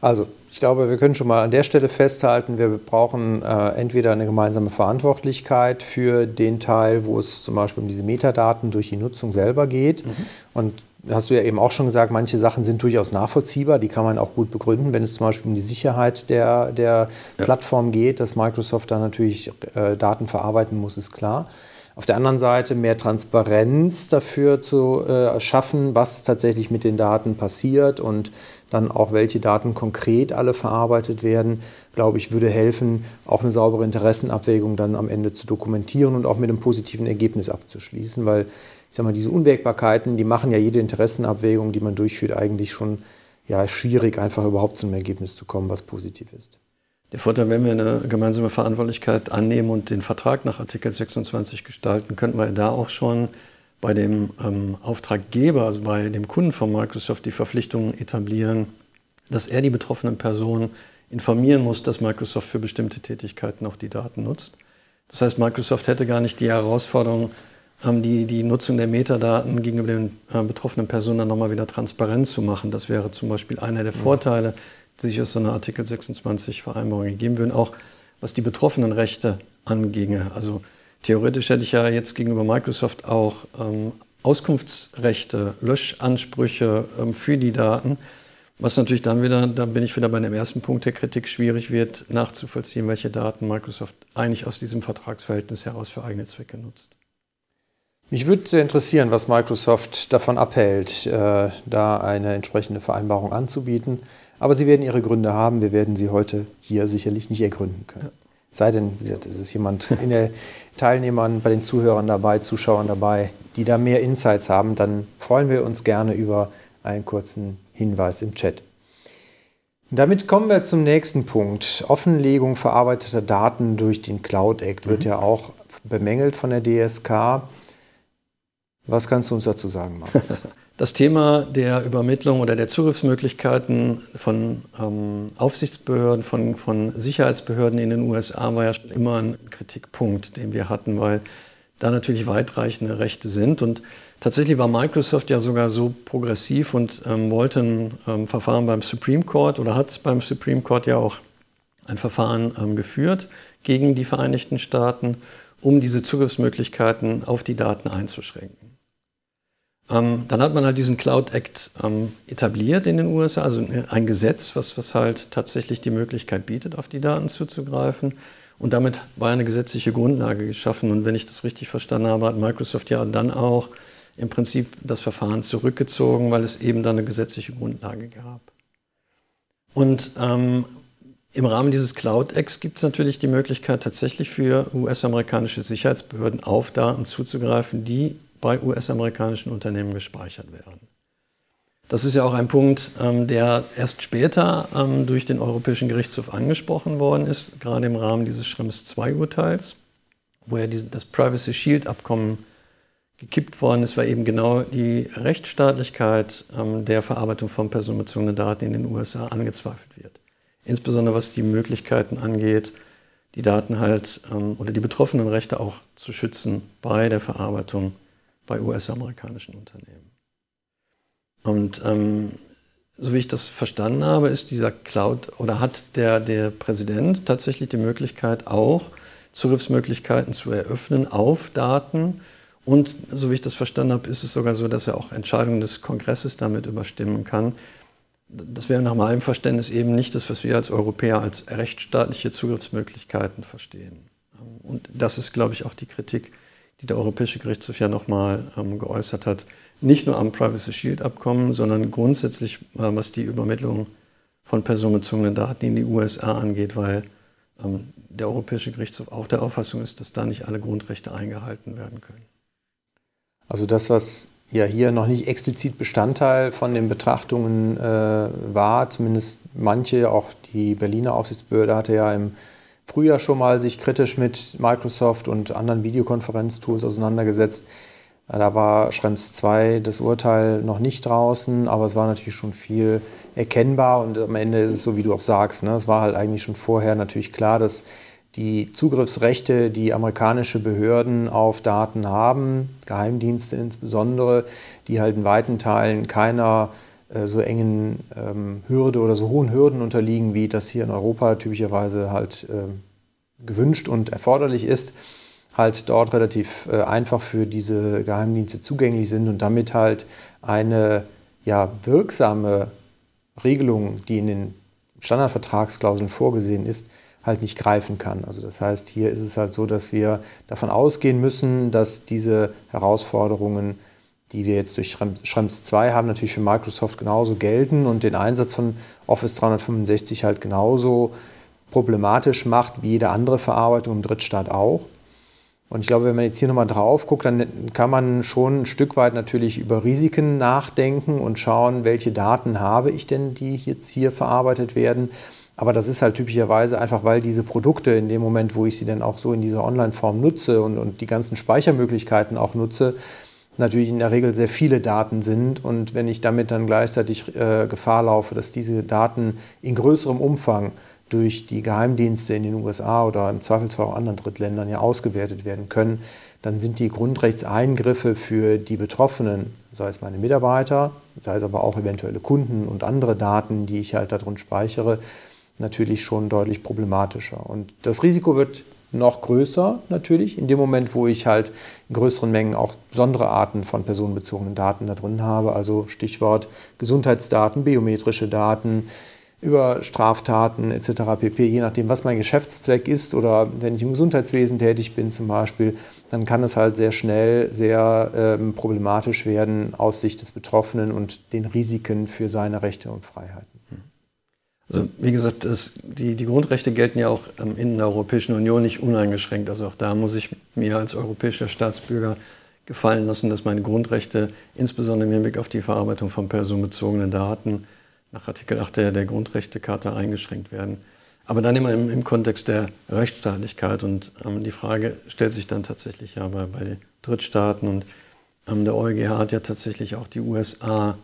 Also, ich glaube, wir können schon mal an der Stelle festhalten, wir brauchen äh, entweder eine gemeinsame Verantwortlichkeit für den Teil, wo es zum Beispiel um diese Metadaten durch die Nutzung selber geht. Mhm. Und hast du ja eben auch schon gesagt, manche Sachen sind durchaus nachvollziehbar, die kann man auch gut begründen, wenn es zum Beispiel um die Sicherheit der, der ja. Plattform geht, dass Microsoft da natürlich äh, Daten verarbeiten muss, ist klar. Auf der anderen Seite mehr Transparenz dafür zu äh, schaffen, was tatsächlich mit den Daten passiert und dann auch welche Daten konkret alle verarbeitet werden, glaube ich, würde helfen, auch eine saubere Interessenabwägung dann am Ende zu dokumentieren und auch mit einem positiven Ergebnis abzuschließen, weil ich sage mal, diese Unwägbarkeiten, die machen ja jede Interessenabwägung, die man durchführt, eigentlich schon ja, schwierig, einfach überhaupt zu einem Ergebnis zu kommen, was positiv ist. Der Vorteil, wenn wir eine gemeinsame Verantwortlichkeit annehmen und den Vertrag nach Artikel 26 gestalten, könnten wir da auch schon bei dem ähm, Auftraggeber, also bei dem Kunden von Microsoft, die Verpflichtung etablieren, dass er die betroffenen Personen informieren muss, dass Microsoft für bestimmte Tätigkeiten auch die Daten nutzt. Das heißt, Microsoft hätte gar nicht die Herausforderung, ähm, die, die Nutzung der Metadaten gegenüber den äh, betroffenen Personen dann nochmal wieder transparent zu machen. Das wäre zum Beispiel einer der Vorteile, die sich aus so einer Artikel 26 Vereinbarung ergeben würden, auch was die betroffenen Rechte anginge. Also Theoretisch hätte ich ja jetzt gegenüber Microsoft auch ähm, Auskunftsrechte, Löschansprüche ähm, für die Daten. Was natürlich dann wieder, da bin ich wieder bei dem ersten Punkt der Kritik, schwierig wird nachzuvollziehen, welche Daten Microsoft eigentlich aus diesem Vertragsverhältnis heraus für eigene Zwecke nutzt. Mich würde sehr interessieren, was Microsoft davon abhält, äh, da eine entsprechende Vereinbarung anzubieten. Aber Sie werden Ihre Gründe haben. Wir werden sie heute hier sicherlich nicht ergründen können. Ja. Sei denn, wie gesagt, es ist jemand in den Teilnehmern, bei den Zuhörern dabei, Zuschauern dabei, die da mehr Insights haben, dann freuen wir uns gerne über einen kurzen Hinweis im Chat. Damit kommen wir zum nächsten Punkt. Offenlegung verarbeiteter Daten durch den Cloud Act wird mhm. ja auch bemängelt von der DSK. Was kannst du uns dazu sagen, Markus? Das Thema der Übermittlung oder der Zugriffsmöglichkeiten von ähm, Aufsichtsbehörden, von, von Sicherheitsbehörden in den USA war ja schon immer ein Kritikpunkt, den wir hatten, weil da natürlich weitreichende Rechte sind. Und tatsächlich war Microsoft ja sogar so progressiv und ähm, wollte ein ähm, Verfahren beim Supreme Court oder hat beim Supreme Court ja auch ein Verfahren ähm, geführt gegen die Vereinigten Staaten, um diese Zugriffsmöglichkeiten auf die Daten einzuschränken. Ähm, dann hat man halt diesen Cloud Act ähm, etabliert in den USA, also ein Gesetz, was, was halt tatsächlich die Möglichkeit bietet, auf die Daten zuzugreifen. Und damit war eine gesetzliche Grundlage geschaffen. Und wenn ich das richtig verstanden habe, hat Microsoft ja dann auch im Prinzip das Verfahren zurückgezogen, weil es eben dann eine gesetzliche Grundlage gab. Und ähm, im Rahmen dieses Cloud Acts gibt es natürlich die Möglichkeit, tatsächlich für US-amerikanische Sicherheitsbehörden auf Daten zuzugreifen, die bei US-amerikanischen Unternehmen gespeichert werden. Das ist ja auch ein Punkt, ähm, der erst später ähm, durch den Europäischen Gerichtshof angesprochen worden ist, gerade im Rahmen dieses Schrems II-Urteils, wo ja das Privacy Shield-Abkommen gekippt worden ist, weil eben genau die Rechtsstaatlichkeit ähm, der Verarbeitung von personenbezogenen Daten in den USA angezweifelt wird. Insbesondere was die Möglichkeiten angeht, die Daten halt oder die betroffenen Rechte auch zu schützen bei der Verarbeitung bei US-amerikanischen Unternehmen. Und ähm, so wie ich das verstanden habe, ist dieser Cloud oder hat der, der Präsident tatsächlich die Möglichkeit, auch Zugriffsmöglichkeiten zu eröffnen auf Daten. Und so wie ich das verstanden habe, ist es sogar so, dass er auch Entscheidungen des Kongresses damit überstimmen kann. Das wäre nach meinem Verständnis eben nicht das, was wir als Europäer als rechtsstaatliche Zugriffsmöglichkeiten verstehen. Und das ist, glaube ich, auch die Kritik, die der Europäische Gerichtshof ja nochmal ähm, geäußert hat, nicht nur am Privacy Shield Abkommen, sondern grundsätzlich, äh, was die Übermittlung von personenbezogenen Daten in die USA angeht, weil ähm, der Europäische Gerichtshof auch der Auffassung ist, dass da nicht alle Grundrechte eingehalten werden können. Also das, was ja hier noch nicht explizit Bestandteil von den Betrachtungen äh, war, zumindest manche, auch die Berliner Aufsichtsbehörde hatte ja im Frühjahr schon mal sich kritisch mit Microsoft und anderen Videokonferenztools auseinandergesetzt. Da war Schrems 2 das Urteil noch nicht draußen, aber es war natürlich schon viel erkennbar und am Ende ist es so, wie du auch sagst. Ne? Es war halt eigentlich schon vorher natürlich klar, dass die Zugriffsrechte, die amerikanische Behörden auf Daten haben, Geheimdienste insbesondere, die halt in weiten Teilen keiner äh, so engen ähm, Hürde oder so hohen Hürden unterliegen, wie das hier in Europa typischerweise halt äh, gewünscht und erforderlich ist, halt dort relativ äh, einfach für diese Geheimdienste zugänglich sind und damit halt eine ja, wirksame Regelung, die in den Standardvertragsklauseln vorgesehen ist, halt nicht greifen kann. Also das heißt, hier ist es halt so, dass wir davon ausgehen müssen, dass diese Herausforderungen die wir jetzt durch Schrems 2 haben, natürlich für Microsoft genauso gelten und den Einsatz von Office 365 halt genauso problematisch macht wie jede andere Verarbeitung im Drittstaat auch. Und ich glaube, wenn man jetzt hier nochmal drauf guckt, dann kann man schon ein Stück weit natürlich über Risiken nachdenken und schauen, welche Daten habe ich denn, die jetzt hier verarbeitet werden. Aber das ist halt typischerweise einfach, weil diese Produkte in dem Moment, wo ich sie dann auch so in dieser Online-Form nutze und, und die ganzen Speichermöglichkeiten auch nutze, natürlich in der Regel sehr viele Daten sind und wenn ich damit dann gleichzeitig äh, Gefahr laufe, dass diese Daten in größerem Umfang durch die Geheimdienste in den USA oder im Zweifelsfall auch anderen Drittländern ja ausgewertet werden können, dann sind die Grundrechtseingriffe für die Betroffenen, sei es meine Mitarbeiter, sei es aber auch eventuelle Kunden und andere Daten, die ich halt darin speichere, natürlich schon deutlich problematischer. Und das Risiko wird noch größer natürlich. In dem Moment, wo ich halt in größeren Mengen auch besondere Arten von personenbezogenen Daten da drin habe, also Stichwort Gesundheitsdaten, biometrische Daten, über Straftaten etc. pp. Je nachdem, was mein Geschäftszweck ist oder wenn ich im Gesundheitswesen tätig bin zum Beispiel, dann kann es halt sehr schnell sehr ähm, problematisch werden aus Sicht des Betroffenen und den Risiken für seine Rechte und Freiheiten. Also wie gesagt, das, die, die, Grundrechte gelten ja auch ähm, in der Europäischen Union nicht uneingeschränkt. Also auch da muss ich mir als europäischer Staatsbürger gefallen lassen, dass meine Grundrechte, insbesondere im Hinblick auf die Verarbeitung von personenbezogenen Daten, nach Artikel 8 der, der Grundrechtecharta eingeschränkt werden. Aber dann immer im, im Kontext der Rechtsstaatlichkeit. Und ähm, die Frage stellt sich dann tatsächlich ja bei, bei Drittstaaten. Und ähm, der EuGH hat ja tatsächlich auch die USA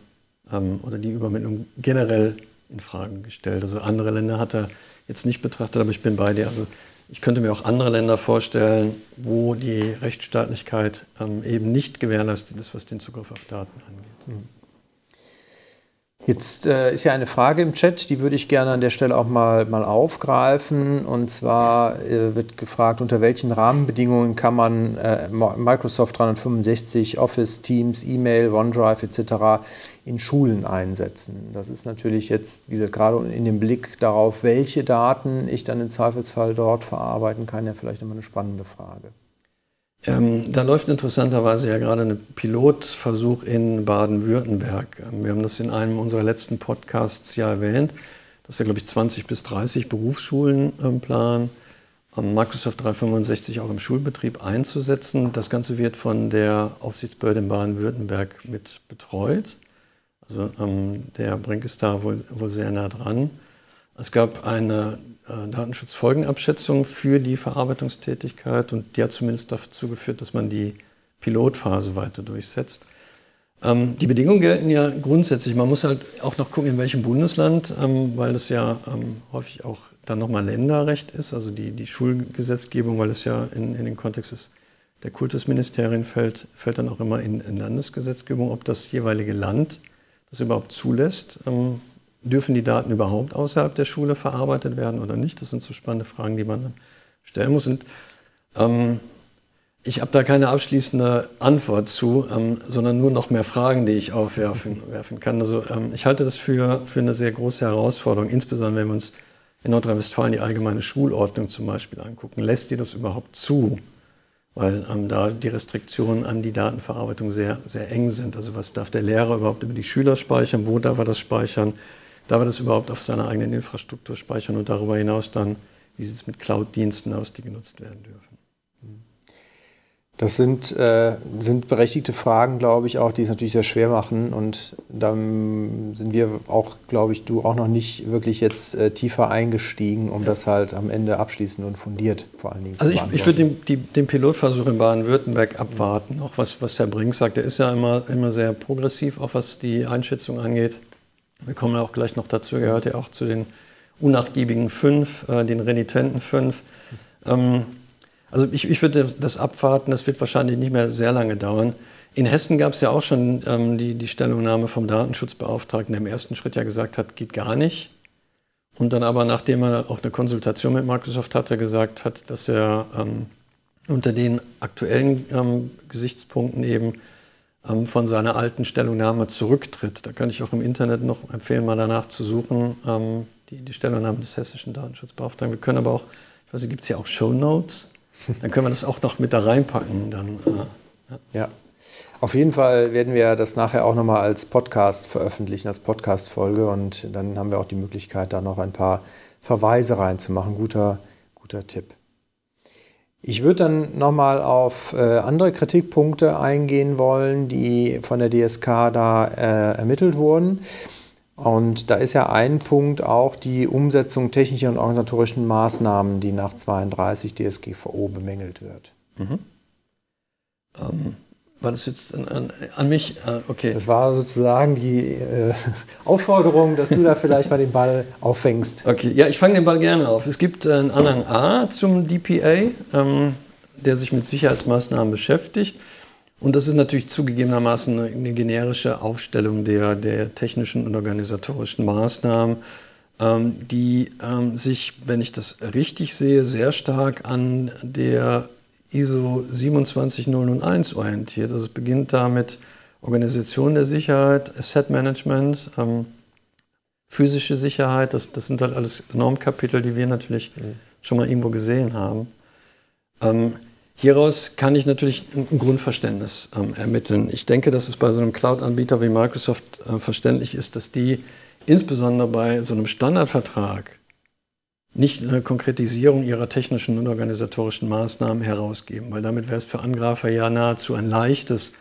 ähm, oder die Übermittlung generell in Frage gestellt. Also andere Länder hat er jetzt nicht betrachtet, aber ich bin bei dir. Also ich könnte mir auch andere Länder vorstellen, wo die Rechtsstaatlichkeit ähm, eben nicht gewährleistet ist, was den Zugriff auf Daten angeht. Mhm. Jetzt äh, ist ja eine Frage im Chat, die würde ich gerne an der Stelle auch mal, mal aufgreifen. Und zwar äh, wird gefragt, unter welchen Rahmenbedingungen kann man äh, Microsoft 365, Office, Teams, E-Mail, OneDrive etc. in Schulen einsetzen. Das ist natürlich jetzt, wie gesagt, gerade in dem Blick darauf, welche Daten ich dann im Zweifelsfall dort verarbeiten kann, ja vielleicht immer eine spannende Frage. Ähm, da läuft interessanterweise ja gerade ein Pilotversuch in Baden-Württemberg. Ähm, wir haben das in einem unserer letzten Podcasts ja erwähnt, dass wir, glaube ich, 20 bis 30 Berufsschulen ähm, planen, ähm, Microsoft 365 auch im Schulbetrieb einzusetzen. Das Ganze wird von der Aufsichtsbehörde in Baden-Württemberg mit betreut. Also ähm, der Brink ist da wohl, wohl sehr nah dran. Es gab eine Datenschutzfolgenabschätzung für die Verarbeitungstätigkeit und die hat zumindest dazu geführt, dass man die Pilotphase weiter durchsetzt. Ähm, die Bedingungen gelten ja grundsätzlich. Man muss halt auch noch gucken, in welchem Bundesland, ähm, weil es ja ähm, häufig auch dann nochmal Länderrecht ist, also die, die Schulgesetzgebung, weil es ja in, in den Kontext des, der Kultusministerien fällt, fällt dann auch immer in, in Landesgesetzgebung, ob das jeweilige Land das überhaupt zulässt. Dürfen die Daten überhaupt außerhalb der Schule verarbeitet werden oder nicht? Das sind so spannende Fragen, die man dann stellen muss. Und, ähm, ich habe da keine abschließende Antwort zu, ähm, sondern nur noch mehr Fragen, die ich aufwerfen werfen kann. Also, ähm, ich halte das für, für eine sehr große Herausforderung, insbesondere wenn wir uns in Nordrhein-Westfalen die allgemeine Schulordnung zum Beispiel angucken. Lässt die das überhaupt zu? Weil ähm, da die Restriktionen an die Datenverarbeitung sehr, sehr eng sind. Also was darf der Lehrer überhaupt über die Schüler speichern? Wo darf er das speichern? Darf er das überhaupt auf seiner eigenen Infrastruktur speichern und darüber hinaus dann, wie sieht es mit Cloud-Diensten aus, die genutzt werden dürfen? Das sind, äh, sind berechtigte Fragen, glaube ich, auch, die es natürlich sehr schwer machen. Und da sind wir auch, glaube ich, du auch noch nicht wirklich jetzt äh, tiefer eingestiegen, um ja. das halt am Ende abschließend und fundiert vor allen Dingen also zu Also ich, ich würde den, den, Pilotversuch in Baden-Württemberg abwarten, auch was, was Herr Brink sagt. Der ist ja immer, immer sehr progressiv, auch was die Einschätzung angeht. Wir kommen ja auch gleich noch dazu, gehört ja auch zu den unnachgiebigen fünf, äh, den renitenten fünf. Ähm, also ich, ich würde das abwarten, das wird wahrscheinlich nicht mehr sehr lange dauern. In Hessen gab es ja auch schon ähm, die, die Stellungnahme vom Datenschutzbeauftragten, der im ersten Schritt ja gesagt hat, geht gar nicht. Und dann aber, nachdem er auch eine Konsultation mit Microsoft hatte, gesagt hat, dass er ähm, unter den aktuellen ähm, Gesichtspunkten eben von seiner alten Stellungnahme zurücktritt. Da kann ich auch im Internet noch empfehlen, mal danach zu suchen, ähm, die, die Stellungnahme des hessischen Datenschutzbeauftragten. Wir können aber auch, ich weiß nicht, gibt es ja auch Show Notes? Dann können wir das auch noch mit da reinpacken. Dann, äh, ja. ja. Auf jeden Fall werden wir das nachher auch nochmal als Podcast veröffentlichen, als Podcast-Folge. Und dann haben wir auch die Möglichkeit, da noch ein paar Verweise reinzumachen. Guter, guter Tipp. Ich würde dann nochmal auf äh, andere Kritikpunkte eingehen wollen, die von der DSK da äh, ermittelt wurden. Und da ist ja ein Punkt auch die Umsetzung technischer und organisatorischen Maßnahmen, die nach 32 DSGVO bemängelt wird. Mhm. Ähm, war das jetzt an, an, an mich? Ah, okay. Das war sozusagen die äh, Aufforderung, dass du da vielleicht mal den Ball auffängst. Okay, ja, ich fange den Ball gerne auf. Es gibt einen Anhang A zum DPA, ähm, der sich mit Sicherheitsmaßnahmen beschäftigt. Und das ist natürlich zugegebenermaßen eine generische Aufstellung der, der technischen und organisatorischen Maßnahmen. ähm, die ähm, sich, wenn ich das richtig sehe, sehr stark an der ISO 27001 orientiert. Also es beginnt damit Organisation der Sicherheit, Asset Management, ähm, physische Sicherheit, das, das, sind halt alles Normkapitel, die wir natürlich mhm. schon mal irgendwo gesehen haben. Ähm, hieraus kann ich natürlich ein, Grundverständnis ähm, ermitteln. Ich denke, dass es bei so einem Cloud-Anbieter wie Microsoft äh, verständlich ist, dass die insbesondere bei so einem Standardvertrag nicht eine Konkretisierung ihrer technischen und organisatorischen Maßnahmen herausgeben, weil damit wäre es für Angreifer ja nahezu ein leichtes,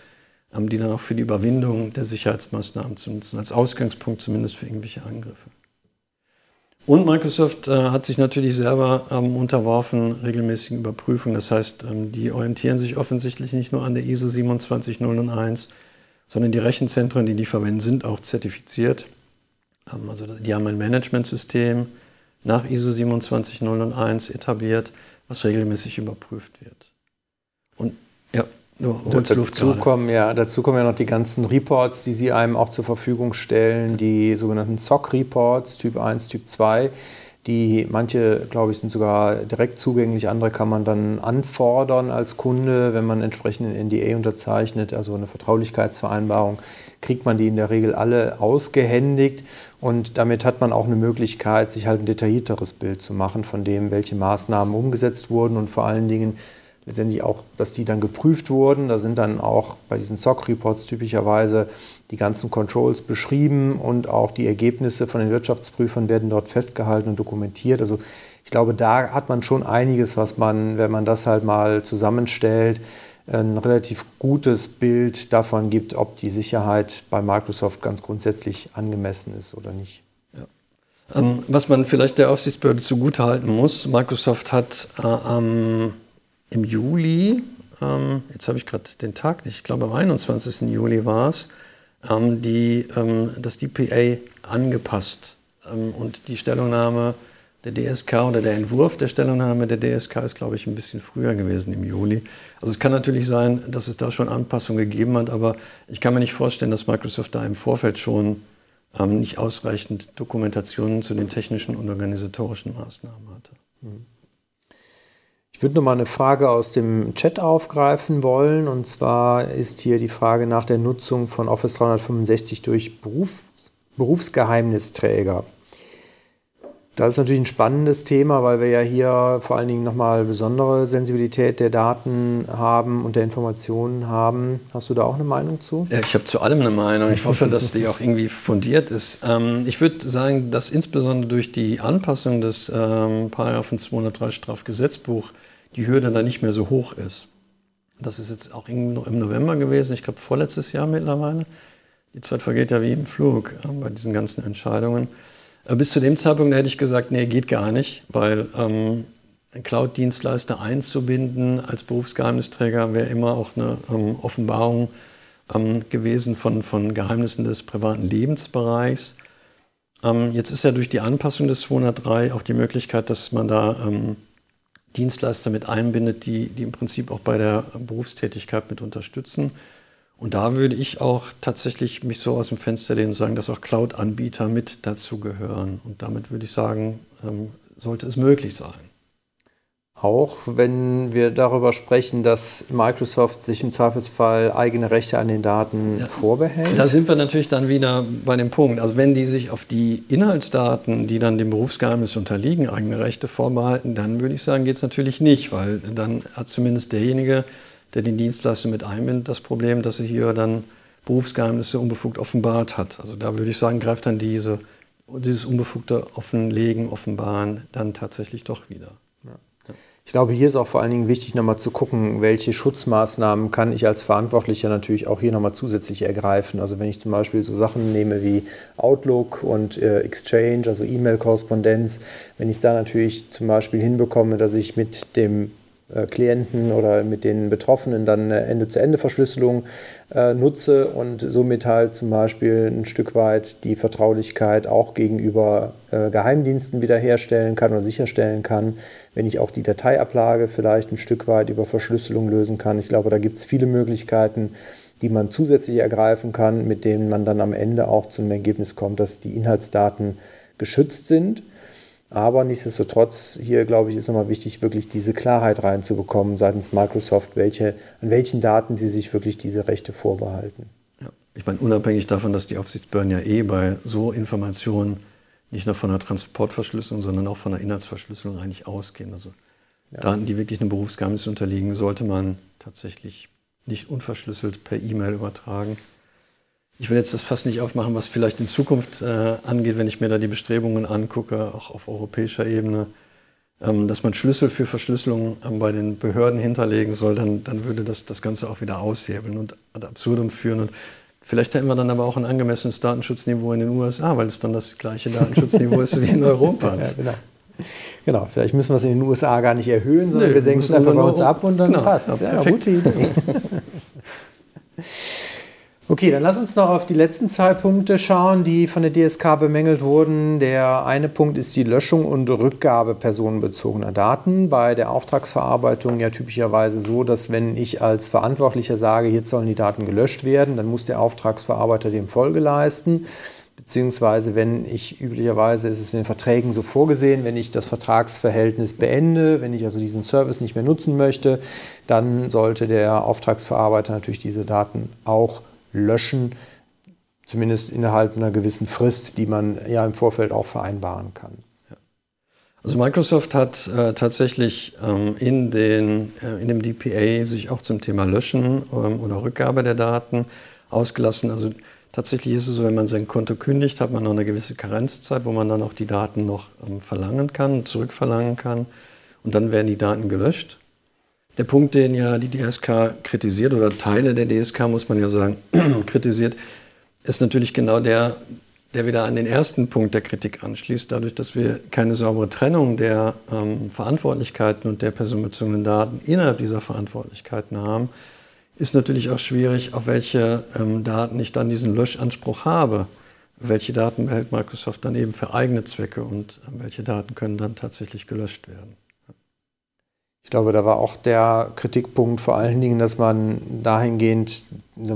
ähm, die dann auch für die Überwindung der Sicherheitsmaßnahmen zu nutzen, als Ausgangspunkt zumindest für irgendwelche Angriffe. Und Microsoft äh, hat sich natürlich selber ähm, unterworfen regelmäßigen Überprüfungen. Das heißt, ähm, die orientieren sich offensichtlich nicht nur an der ISO 27001, sondern die Rechenzentren, die die verwenden, sind auch zertifiziert. Also die haben ein Managementsystem nach ISO 27001 etabliert, was regelmäßig überprüft wird. Und ja, holst Luft dazu kommen, ja, dazu kommen ja noch die ganzen Reports, die sie einem auch zur Verfügung stellen, die sogenannten SOC-Reports, Typ 1, Typ 2 die manche, glaube ich, sind sogar direkt zugänglich, andere kann man dann anfordern als Kunde, wenn man entsprechend ein NDA unterzeichnet, also eine Vertraulichkeitsvereinbarung, kriegt man die in der Regel alle ausgehändigt und damit hat man auch eine Möglichkeit, sich halt ein detaillierteres Bild zu machen von dem, welche Maßnahmen umgesetzt wurden und vor allen Dingen letztendlich auch, dass die dann geprüft wurden. Da sind dann auch bei diesen SOC-Reports typischerweise die ganzen Controls beschrieben und auch die Ergebnisse von den Wirtschaftsprüfern werden dort festgehalten und dokumentiert. Also ich glaube, da hat man schon einiges, was man, wenn man das halt mal zusammenstellt, ein relativ gutes Bild davon gibt, ob die Sicherheit bei Microsoft ganz grundsätzlich angemessen ist oder nicht. Ja. Ähm, was man vielleicht der Aufsichtsbehörde zugutehalten muss, Microsoft hat äh, ähm, im Juli, ähm, jetzt habe ich gerade den Tag nicht, ich glaube am 21. Juli war es, ähm, die, ähm, das DPA angepasst. Ähm, und die Stellungnahme der DSK oder der Entwurf der Stellungnahme der DSK ist, glaube ich, ein bisschen früher gewesen im Juli. Also es kann natürlich sein, dass es da schon Anpassungen gegeben hat, aber ich kann mir nicht vorstellen, dass Microsoft da im Vorfeld schon ähm, nicht ausreichend Dokumentationen zu den technischen und organisatorischen Maßnahmen hatte. Mhm. Ich würde noch mal eine Frage aus dem Chat aufgreifen wollen. Und zwar ist hier die Frage nach der Nutzung von Office 365 durch Berufs Berufsgeheimnisträger. Das ist natürlich ein spannendes Thema, weil wir ja hier vor allen Dingen nochmal besondere Sensibilität der Daten haben und der Informationen haben. Hast du da auch eine Meinung zu? Ja, ich habe zu allem eine Meinung. Ich hoffe, dass die auch irgendwie fundiert ist. Ähm, ich würde sagen, dass insbesondere durch die Anpassung des ähm, Paragraphen 203 Strafgesetzbuch die Hürde dann nicht mehr so hoch ist. Das ist jetzt auch im November gewesen, ich glaube vorletztes Jahr mittlerweile. Die Zeit vergeht ja wie im Flug äh, bei diesen ganzen Entscheidungen. Äh, bis zu dem Zeitpunkt hätte ich gesagt, nee, geht gar nicht, weil ähm, Cloud-Dienstleister einzubinden als Berufsgeheimnisträger wäre immer auch eine ähm, Offenbarung ähm, gewesen von, von Geheimnissen des privaten Lebensbereichs. Ähm, jetzt ist ja durch die Anpassung des 203 auch die Möglichkeit, dass man da ähm, Dienstleister mit einbindet, die, die im Prinzip auch bei der Berufstätigkeit mit unterstützen. Und da würde ich auch tatsächlich mich so aus dem Fenster lehnen und sagen, dass auch Cloud-Anbieter mit dazu gehören. Und damit würde ich sagen, ähm, sollte es möglich sein. Auch wenn wir darüber sprechen, dass Microsoft sich im Zweifelsfall eigene Rechte an den Daten ja, vorbehält. Da sind wir natürlich dann wieder bei dem Punkt. Also wenn die sich auf die Inhaltsdaten, die dann dem Berufsgeheimnis unterliegen, eigene Rechte vorbehalten, dann würde ich sagen, geht es natürlich nicht, weil dann hat zumindest derjenige, der den Dienstleister mit einbindet, das Problem, dass er hier dann Berufsgeheimnisse unbefugt offenbart hat. Also da würde ich sagen, greift dann diese, dieses unbefugte Offenlegen, Offenbaren dann tatsächlich doch wieder. Ich glaube, hier ist auch vor allen Dingen wichtig, nochmal zu gucken, welche Schutzmaßnahmen kann ich als Verantwortlicher natürlich auch hier nochmal zusätzlich ergreifen. Also wenn ich zum Beispiel so Sachen nehme wie Outlook und äh, Exchange, also E-Mail-Korrespondenz, wenn ich es da natürlich zum Beispiel hinbekomme, dass ich mit dem Klienten oder mit den Betroffenen dann eine Ende-zu-Ende-Verschlüsselung äh, nutze und somit halt zum Beispiel ein Stück weit die Vertraulichkeit auch gegenüber äh, Geheimdiensten wiederherstellen kann oder sicherstellen kann, wenn ich auch die Dateiablage vielleicht ein Stück weit über Verschlüsselung lösen kann. Ich glaube, da gibt es viele Möglichkeiten, die man zusätzlich ergreifen kann, mit denen man dann am Ende auch zum Ergebnis kommt, dass die Inhaltsdaten geschützt sind. Aber nichtsdestotrotz, hier glaube ich, ist nochmal wichtig, wirklich diese Klarheit reinzubekommen seitens Microsoft, welche, an welchen Daten sie sich wirklich diese Rechte vorbehalten. Ja. Ich meine, unabhängig davon, dass die Aufsichtsbehörden ja eh bei so Informationen nicht nur von der Transportverschlüsselung, sondern auch von der Inhaltsverschlüsselung eigentlich ausgehen. Also ja. Daten, die wirklich einem Berufsgeheimnis unterliegen, sollte man tatsächlich nicht unverschlüsselt per E-Mail übertragen. Ich will jetzt das fast nicht aufmachen, was vielleicht in Zukunft äh, angeht, wenn ich mir da die Bestrebungen angucke, auch auf europäischer Ebene, ähm, dass man Schlüssel für Verschlüsselung ähm, bei den Behörden hinterlegen soll, dann, dann würde das das Ganze auch wieder aushebeln und ad absurdum führen. Und vielleicht hätten wir dann aber auch ein angemessenes Datenschutzniveau in den USA, weil es dann das gleiche Datenschutzniveau ist wie in Europa. Ja, genau. Genau, vielleicht müssen wir es in den USA gar nicht erhöhen, sondern nee, wir senken es einfach bei uns ab und dann genau, passt es. Ja, ja, gute Idee. Okay, dann lass uns noch auf die letzten zwei Punkte schauen, die von der DSK bemängelt wurden. Der eine Punkt ist die Löschung und Rückgabe personenbezogener Daten. Bei der Auftragsverarbeitung ja typischerweise so, dass wenn ich als Verantwortlicher sage, jetzt sollen die Daten gelöscht werden, dann muss der Auftragsverarbeiter dem Folge leisten. Beziehungsweise, wenn ich üblicherweise ist es in den Verträgen so vorgesehen, wenn ich das Vertragsverhältnis beende, wenn ich also diesen Service nicht mehr nutzen möchte, dann sollte der Auftragsverarbeiter natürlich diese Daten auch löschen, zumindest innerhalb einer gewissen Frist, die man ja im Vorfeld auch vereinbaren kann. Also Microsoft hat äh, tatsächlich ähm, in, den, äh, in dem DPA sich auch zum Thema Löschen ähm, oder Rückgabe der Daten ausgelassen. Also tatsächlich ist es so, wenn man sein Konto kündigt, hat man noch eine gewisse Karenzzeit, wo man dann auch die Daten noch ähm, verlangen kann, zurückverlangen kann. Und dann werden die Daten gelöscht. Der Punkt, den ja die DSK kritisiert oder Teile der DSK, muss man ja sagen, kritisiert, ist natürlich genau der, der wieder an den ersten Punkt der Kritik anschließt. Dadurch, dass wir keine saubere Trennung der ähm, Verantwortlichkeiten und der personenbezogenen Daten innerhalb dieser Verantwortlichkeiten haben, ist natürlich auch schwierig, auf welche ähm, Daten ich dann diesen Löschanspruch habe. Welche Daten behält Microsoft dann eben für eigene Zwecke und äh, welche Daten können dann tatsächlich gelöscht werden. Ich glaube, da war auch der Kritikpunkt vor allen Dingen, dass man dahingehend,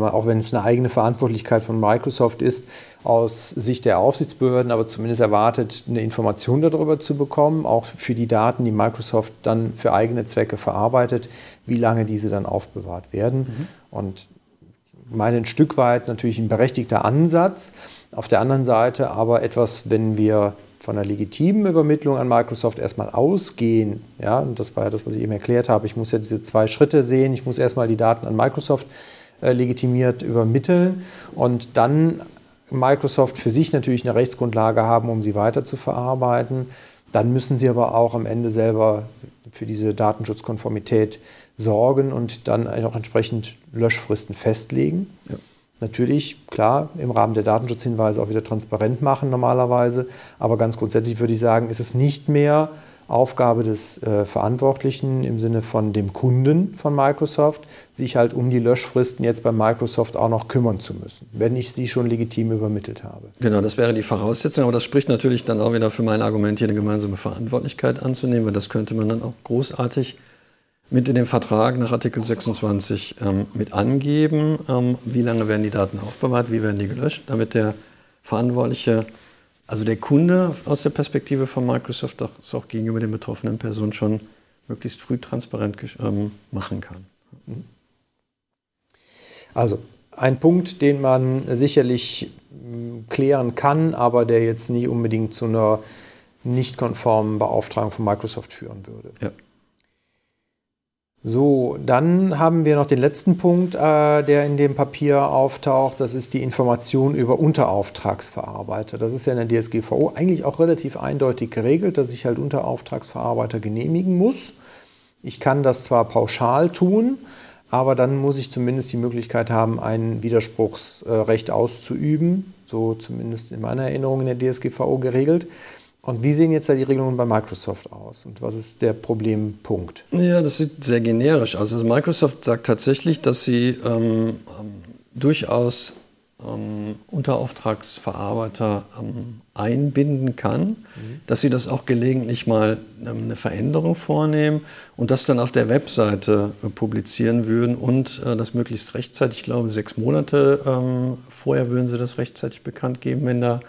auch wenn es eine eigene Verantwortlichkeit von Microsoft ist, aus Sicht der Aufsichtsbehörden aber zumindest erwartet, eine Information darüber zu bekommen, auch für die Daten, die Microsoft dann für eigene Zwecke verarbeitet, wie lange diese dann aufbewahrt werden. Mhm. Und ich meine ein Stück weit natürlich ein berechtigter Ansatz. Auf der anderen Seite aber etwas, wenn wir von einer legitimen Übermittlung an Microsoft erstmal ausgehen, ja, und das war ja das, was ich eben erklärt habe, ich muss ja diese zwei Schritte sehen, ich muss erstmal die Daten an Microsoft äh, legitimiert übermitteln und dann Microsoft für sich natürlich eine Rechtsgrundlage haben, um sie weiter zu verarbeiten. Dann müssen sie aber auch am Ende selber für diese Datenschutzkonformität sorgen und dann auch entsprechend Löschfristen festlegen. Ja natürlich, klar, im Rahmen der Datenschutzhinweise auch wieder transparent machen normalerweise. Aber ganz grundsätzlich würde ich sagen, ist es nicht mehr Aufgabe des äh, Verantwortlichen im Sinne von dem Kunden von Microsoft, sich halt um die Löschfristen jetzt bei Microsoft auch noch kümmern zu müssen, wenn ich sie schon legitim übermittelt habe. Genau, das wäre die Voraussetzung, aber das spricht natürlich dann auch wieder für mein Argument, hier eine gemeinsame Verantwortlichkeit anzunehmen, weil das könnte man dann auch großartig mit in den Vertrag nach Artikel 26 ähm, mit angeben, ähm, wie lange werden die Daten aufbewahrt, wie werden die gelöscht, damit der Verantwortliche, also der Kunde aus der Perspektive von Microsoft auch, auch gegenüber den betroffenen Personen schon möglichst früh transparent ähm, machen kann. Mhm. Also ein Punkt, den man sicherlich mm, klären kann, aber der jetzt nie unbedingt zu einer nicht konformen Beauftragung von Microsoft führen würde. Ja. So, dann haben wir noch den letzten Punkt, äh, der in dem Papier auftaucht. Das ist die Information über Unterauftragsverarbeiter. Das ist ja in der DSGVO eigentlich auch relativ eindeutig geregelt, dass ich halt Unterauftragsverarbeiter genehmigen muss. Ich kann das zwar pauschal tun, aber dann muss ich zumindest die Möglichkeit haben, ein Widerspruchsrecht auszuüben. So zumindest in meiner Erinnerung in der DSGVO geregelt. Und wie sehen jetzt da die Regelungen bei Microsoft aus? Und was ist der Problempunkt? Ja, das sieht sehr generisch aus. Also Microsoft sagt tatsächlich, dass sie ähm, ähm, durchaus ähm, Unterauftragsverarbeiter ähm, einbinden kann, mhm. dass sie das auch gelegentlich mal ähm, eine Veränderung vornehmen und das dann auf der Webseite äh, publizieren würden und äh, das möglichst rechtzeitig, ich glaube sechs Monate ähm, vorher würden sie das rechtzeitig bekannt geben, wenn da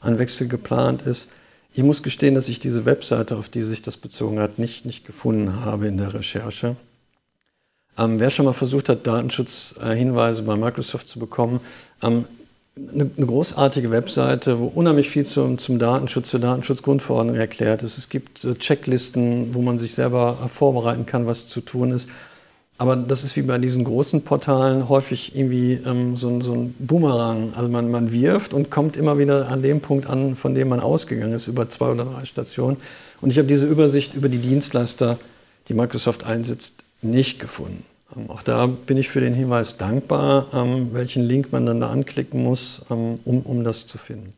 ein Wechsel geplant ist. Ich muss gestehen, dass ich diese Webseite, auf die sich das bezogen hat, nicht, nicht gefunden habe in der Recherche. Ähm, wer schon mal versucht hat, Datenschutzhinweise bei Microsoft zu bekommen, ähm, eine, eine, großartige Webseite, wo unheimlich viel zum, zum Datenschutz, zur Datenschutzgrundverordnung erklärt ist. Es gibt äh, Checklisten, wo man sich selber vorbereiten kann, was zu tun ist. Aber das ist wie bei diesen großen Portalen häufig irgendwie ähm, so, so, ein Boomerang. Also man, man wirft und kommt immer wieder an dem Punkt an, von dem man ausgegangen ist, über zwei oder drei Stationen. Und ich habe diese Übersicht über die Dienstleister, die Microsoft einsetzt, nicht gefunden. Ähm, auch da bin ich für den Hinweis dankbar, ähm, welchen Link man dann da anklicken muss, ähm, um, um das zu finden.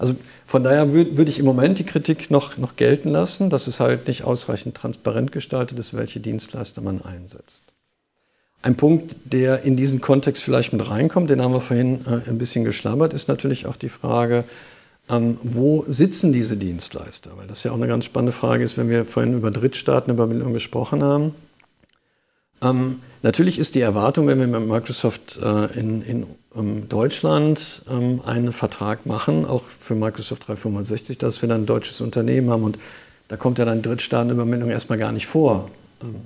Also von daher würde würd ich im Moment die Kritik noch, noch gelten lassen, dass es halt nicht ausreichend transparent gestaltet ist, welche Dienstleister man einsetzt. Ein Punkt, der in diesen Kontext vielleicht mit reinkommt, den haben wir vorhin äh, ein bisschen geschlabbert, ist natürlich auch die Frage, ähm, wo sitzen diese Dienstleister? Weil das ja auch eine ganz spannende Frage ist, wenn wir vorhin über Drittstaatenübermittlung gesprochen haben. Ähm, natürlich ist die Erwartung, wenn wir mit Microsoft äh, in, in um Deutschland ähm, einen Vertrag machen, auch für Microsoft 365, dass wir dann ein deutsches Unternehmen haben und da kommt ja dann Drittstaatenübermittlung erstmal gar nicht vor. Ähm,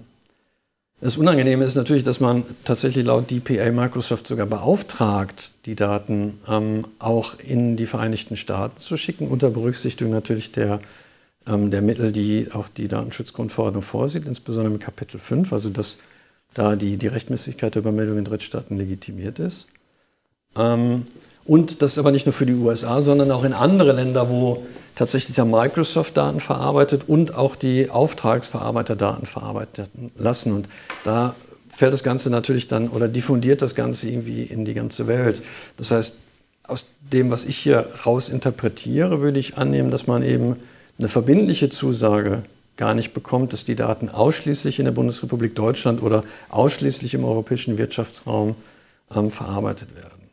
das Unangenehme ist natürlich, dass man tatsächlich laut DPA Microsoft sogar beauftragt, die Daten ähm, auch in die Vereinigten Staaten zu schicken, unter Berücksichtigung natürlich der, ähm, der Mittel, die auch die Datenschutzgrundverordnung vorsieht, insbesondere im Kapitel 5, also dass da die, die Rechtmäßigkeit der Übermeldung in Drittstaaten legitimiert ist. Ähm, und das ist aber nicht nur für die USA, sondern auch in andere Länder, wo tatsächlich der Microsoft Daten verarbeitet und auch die Auftragsverarbeiter Daten verarbeiten lassen. Und da fällt das Ganze natürlich dann oder diffundiert das Ganze irgendwie in die ganze Welt. Das heißt, aus dem, was ich hier raus interpretiere, würde ich annehmen, dass man eben eine verbindliche Zusage gar nicht bekommt, dass die Daten ausschließlich in der Bundesrepublik Deutschland oder ausschließlich im europäischen Wirtschaftsraum ähm, verarbeitet werden.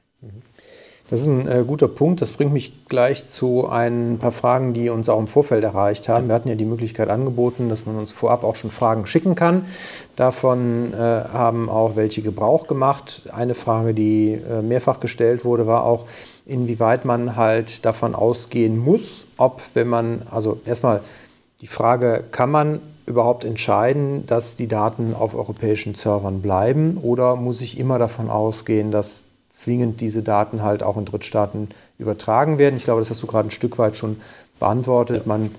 Das ist ein äh, guter Punkt. Das bringt mich gleich zu ein paar Fragen, die uns auch im Vorfeld erreicht haben. Wir hatten ja die Möglichkeit angeboten, dass man uns vorab auch schon Fragen schicken kann. Davon äh, haben auch welche Gebrauch gemacht. Eine Frage, die äh, mehrfach gestellt wurde, war auch, inwieweit man halt davon ausgehen muss, ob, wenn man, also erstmal die Frage, kann man überhaupt entscheiden, dass die Daten auf europäischen Servern bleiben oder muss ich immer davon ausgehen, dass zwingend diese Daten halt auch in Drittstaaten übertragen werden? Ich glaube, das hast du gerade ein Stück weit schon beantwortet. Man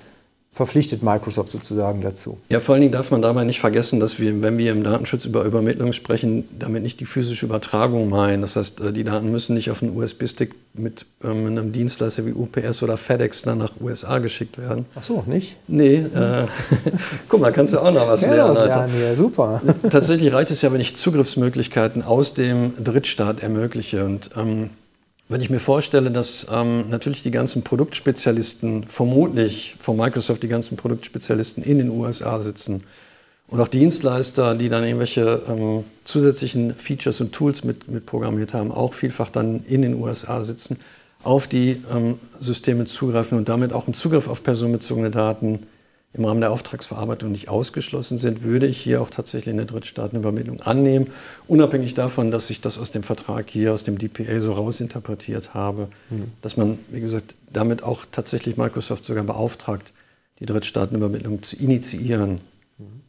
verpflichtet Microsoft sozusagen dazu. Ja, vor allen Dingen darf man dabei nicht vergessen, dass wir, wenn wir im Datenschutz über Übermittlung sprechen, damit nicht die physische Übertragung meinen. Das heißt, äh, die Daten müssen nicht auf einen USB-Stick mit ähm, einem Dienstleister wie UPS oder FedEx dann nach USA geschickt werden. Ach so, nicht? Nee. Äh, guck mal, kannst du auch noch was ja, lernen. Was lernen ja, super. Tatsächlich reicht es ja, wenn ich Zugriffsmöglichkeiten aus dem Drittstaat ermögliche. Und ähm, wenn ich mir vorstelle, dass ähm, natürlich die ganzen Produktspezialisten, vermutlich von Microsoft die ganzen Produktspezialisten in den USA sitzen und auch Dienstleister, die dann irgendwelche ähm, zusätzlichen Features und Tools mit, mit programmiert haben, auch vielfach dann in den USA sitzen, auf die ähm, Systeme zugreifen und damit auch einen Zugriff auf personenbezogene Daten im Rahmen der Auftragsverarbeitung nicht ausgeschlossen sind, würde ich hier auch tatsächlich eine Drittstaatenübermittlung annehmen, unabhängig davon, dass ich das aus dem Vertrag hier, aus dem DPA so rausinterpretiert habe, mhm. dass man, wie gesagt, damit auch tatsächlich Microsoft sogar beauftragt, die Drittstaatenübermittlung zu initiieren. Mhm.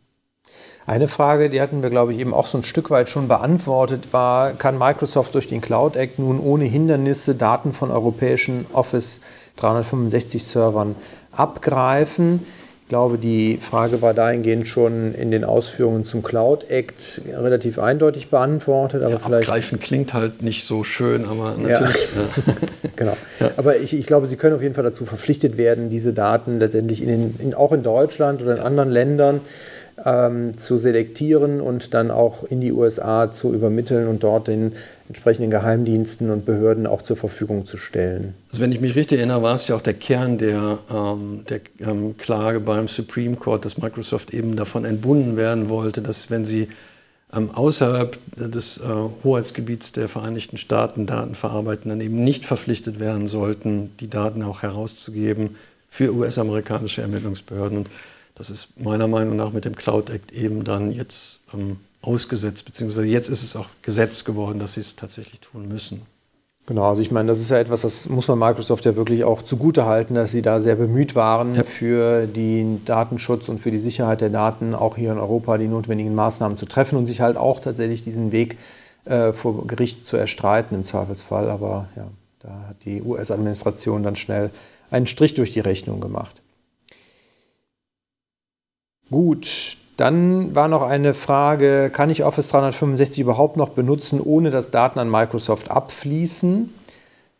Eine Frage, die hatten wir, glaube ich, eben auch so ein Stück weit schon beantwortet, war, kann Microsoft durch den Cloud Act nun ohne Hindernisse Daten von europäischen Office 365 Servern abgreifen? Ich glaube, die Frage war dahingehend schon in den Ausführungen zum Cloud Act relativ eindeutig beantwortet. Aber ja, vielleicht abgreifen klingt halt nicht so schön, aber natürlich. Ja. genau. Ja. Aber ich, ich, glaube, Sie können auf jeden Fall dazu verpflichtet werden, diese Daten letztendlich in den, in, auch in Deutschland oder in anderen Ländern ähm, zu selektieren und dann auch in die USA zu übermitteln und dort den entsprechenden Geheimdiensten und Behörden auch zur Verfügung zu stellen. Also wenn ich mich richtig erinnere, war es ja auch der Kern der, ähm, der ähm, Klage beim Supreme Court, dass Microsoft eben davon entbunden werden wollte, dass wenn sie ähm, außerhalb des äh, Hoheitsgebiets der Vereinigten Staaten Daten verarbeiten, dann eben nicht verpflichtet werden sollten, die Daten auch herauszugeben für US-amerikanische Ermittlungsbehörden. Und das ist meiner Meinung nach mit dem Cloud Act eben dann jetzt ähm, ausgesetzt, beziehungsweise jetzt ist es auch Gesetz geworden, dass sie es tatsächlich tun müssen. Genau, also ich meine, das ist ja etwas, das muss man Microsoft ja wirklich auch zugute halten, dass sie da sehr bemüht waren, ja. für den Datenschutz und für die Sicherheit der Daten auch hier in Europa die notwendigen Maßnahmen zu treffen und sich halt auch tatsächlich diesen Weg äh, vor Gericht zu erstreiten im Zweifelsfall. Aber ja, da hat die US-Administration dann schnell einen Strich durch die Rechnung gemacht. Gut, dann war noch eine Frage, kann ich Office 365 überhaupt noch benutzen, ohne dass Daten an Microsoft abfließen?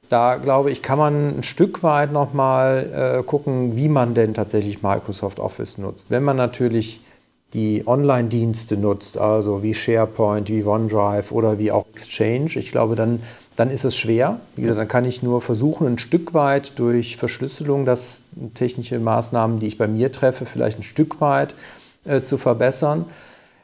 Da glaube ich, kann man ein Stück weit nochmal äh, gucken, wie man denn tatsächlich Microsoft Office nutzt. Wenn man natürlich die Online-Dienste nutzt, also wie SharePoint, wie OneDrive oder wie auch Exchange, ich glaube, dann, dann ist es schwer. Wie gesagt, dann kann ich nur versuchen, ein Stück weit durch Verschlüsselung, dass technische Maßnahmen, die ich bei mir treffe, vielleicht ein Stück weit äh, zu verbessern.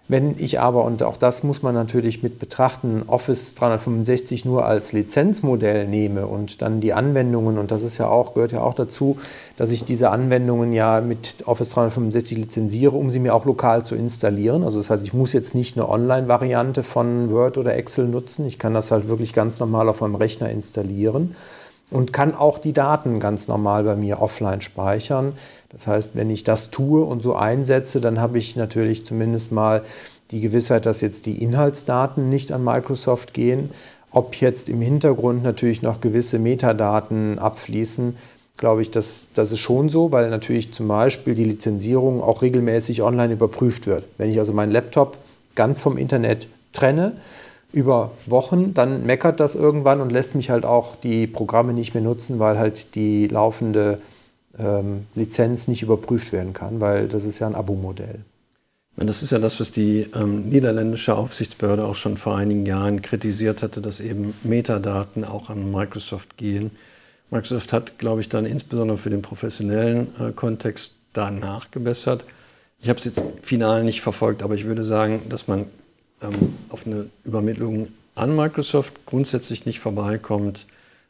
Wenn ich aber, und auch das muss man natürlich mit betrachten, Office 365 nur als Lizenzmodell nehme und dann die Anwendungen, und das ist ja auch, gehört ja auch dazu, dass ich diese Anwendungen ja mit Office 365 lizenziere, um sie mir auch lokal zu installieren. Also das heißt, ich muss jetzt nicht eine Online-Variante von Word oder Excel nutzen. Ich kann das halt wirklich ganz normal auf meinem Rechner installieren und kann auch die Daten ganz normal bei mir offline speichern. Das heißt, wenn ich das tue und so einsetze, dann habe ich natürlich zumindest mal die Gewissheit, dass jetzt die Inhaltsdaten nicht an Microsoft gehen. Ob jetzt im Hintergrund natürlich noch gewisse Metadaten abfließen, glaube ich, das, das ist schon so, weil natürlich zum Beispiel die Lizenzierung auch regelmäßig online überprüft wird. Wenn ich also meinen Laptop ganz vom Internet trenne, über Wochen, dann meckert das irgendwann und lässt mich halt auch die Programme nicht mehr nutzen, weil halt die laufende ähm, Lizenz nicht überprüft werden kann, weil das ist ja ein Abo-Modell. Das ist ja das, was die ähm, niederländische Aufsichtsbehörde auch schon vor einigen Jahren kritisiert hatte, dass eben Metadaten auch an Microsoft gehen. Microsoft hat, glaube ich, dann insbesondere für den professionellen äh, Kontext da nachgebessert. Ich habe es jetzt final nicht verfolgt, aber ich würde sagen, dass man ähm, auf eine Übermittlung an Microsoft grundsätzlich nicht vorbeikommt.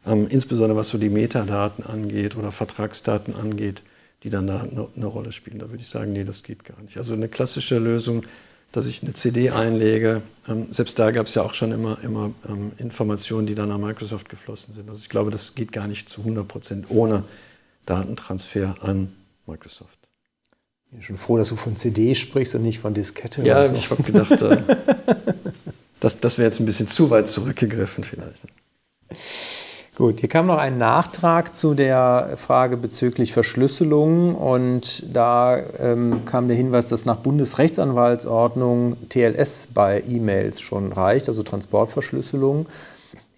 Ähm, insbesondere was so die Metadaten angeht oder Vertragsdaten angeht, die dann da eine, eine Rolle spielen. Da würde ich sagen, nee, das geht gar nicht. Also eine klassische Lösung, dass ich eine CD einlege, ähm, selbst da gab es ja auch schon immer, immer ähm, Informationen, die dann an Microsoft geflossen sind. Also ich glaube, das geht gar nicht zu 100 Prozent ohne Datentransfer an Microsoft. Ich bin schon froh, dass du von CD sprichst und nicht von Diskette. Ja, so. ich habe gedacht, äh, das, das wäre jetzt ein bisschen zu weit zurückgegriffen vielleicht. Gut, hier kam noch ein Nachtrag zu der Frage bezüglich Verschlüsselung und da ähm, kam der Hinweis, dass nach Bundesrechtsanwaltsordnung TLS bei E-Mails schon reicht, also Transportverschlüsselung.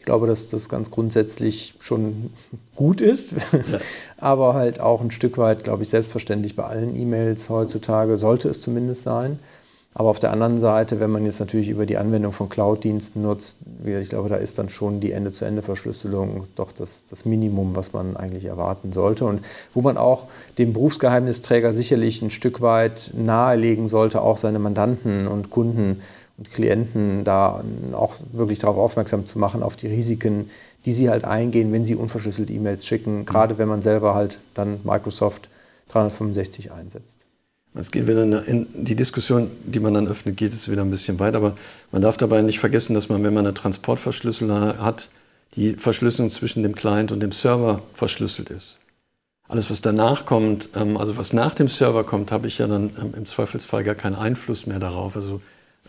Ich glaube, dass das ganz grundsätzlich schon gut ist, ja. aber halt auch ein Stück weit, glaube ich, selbstverständlich bei allen E-Mails heutzutage sollte es zumindest sein. Aber auf der anderen Seite, wenn man jetzt natürlich über die Anwendung von Cloud-Diensten nutzt, ich glaube, da ist dann schon die Ende-zu-Ende-Verschlüsselung doch das, das Minimum, was man eigentlich erwarten sollte. Und wo man auch dem Berufsgeheimnisträger sicherlich ein Stück weit nahelegen sollte, auch seine Mandanten und Kunden und Klienten da auch wirklich darauf aufmerksam zu machen, auf die Risiken, die sie halt eingehen, wenn sie unverschlüsselte E-Mails schicken, gerade wenn man selber halt dann Microsoft 365 einsetzt. Es geht wieder in die Diskussion, die man dann öffnet, geht es wieder ein bisschen weiter. Aber man darf dabei nicht vergessen, dass man, wenn man eine Transportverschlüsselung hat, die Verschlüsselung zwischen dem Client und dem Server verschlüsselt ist. Alles, was danach kommt, ähm, also was nach dem Server kommt, habe ich ja dann ähm, im Zweifelsfall gar keinen Einfluss mehr darauf. Also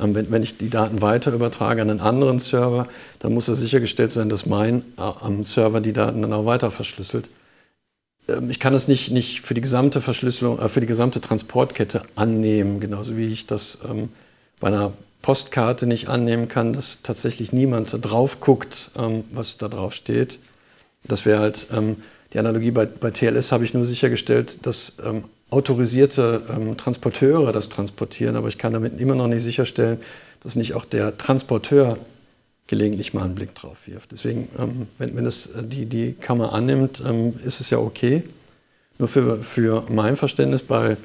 ähm, wenn ich die Daten weiter übertrage an einen anderen Server, dann muss ja sichergestellt sein, dass mein äh, Server die Daten dann auch weiter verschlüsselt. Ähm, ich kann das nicht, nicht für die gesamte Verschlüsselung, äh, für die gesamte Transportkette annehmen, genauso wie ich das ähm, bei einer Postkarte nicht annehmen kann, dass tatsächlich niemand drauf guckt, ähm, was da drauf steht. Das wäre halt ähm, die Analogie bei, bei TLS habe ich nur sichergestellt, dass ähm, autorisierte ähm, Transporteure das transportieren, aber ich kann damit immer noch nicht sicherstellen, dass nicht auch der Transporteur gelegentlich mal einen Blick drauf wirft. Deswegen, ähm, wenn, wenn das äh, die, die Kammer annimmt, ähm, ist es ja okay. Nur für, für mein Verständnis bei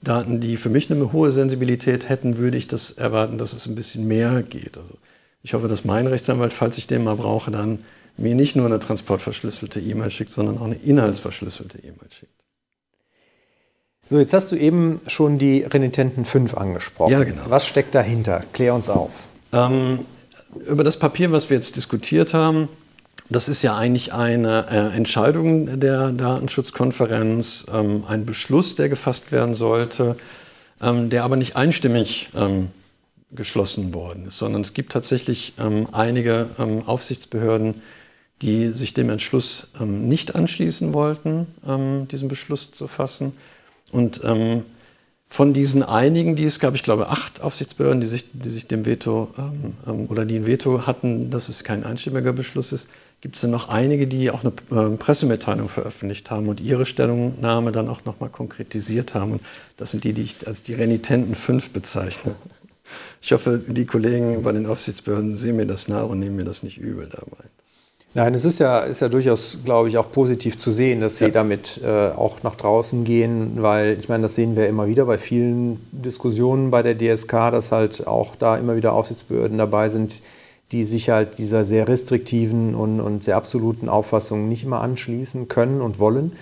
Daten, die für mich eine hohe Sensibilität hätten, würde ich das erwarten, dass es ein bisschen mehr geht. Also ich hoffe, dass mein Rechtsanwalt, falls ich den mal brauche, dann mir nicht nur eine transportverschlüsselte E-Mail schickt, sondern auch eine inhaltsverschlüsselte E-Mail schickt. So, jetzt hast du eben schon die Renitenten 5 angesprochen. Ja, genau. Was steckt dahinter? Klär uns auf. Ähm, über das Papier, was wir jetzt diskutiert haben, das ist ja eigentlich eine äh, Entscheidung der Datenschutzkonferenz, ähm, ein Beschluss, der gefasst werden sollte, ähm, der aber nicht einstimmig ähm, geschlossen worden ist, sondern es gibt tatsächlich ähm, einige ähm, Aufsichtsbehörden, die sich dem Entschluss nicht anschließen wollten, diesen Beschluss zu fassen. Und von diesen einigen, die es gab, ich glaube acht Aufsichtsbehörden, die sich, die sich dem Veto oder die ein Veto hatten, dass es kein einstimmiger Beschluss ist, gibt es dann noch einige, die auch eine äh, Pressemitteilung veröffentlicht haben und ihre Stellungnahme dann auch nochmal konkretisiert haben. Und das sind die, die ich als die renitenten fünf bezeichne. Ich hoffe, die Kollegen bei den Aufsichtsbehörden sehen mir das nach und nehmen mir das nicht übel dabei. Nein, es ist ja, ist ja durchaus, glaube ich, auch positiv zu sehen, dass Sie ja. damit äh, auch nach draußen gehen, weil ich meine, das sehen wir immer wieder bei vielen Diskussionen bei der DSK, dass halt auch da immer wieder Aufsichtsbehörden dabei sind, die sich halt dieser sehr restriktiven und, und sehr absoluten Auffassung nicht immer anschließen können und wollen.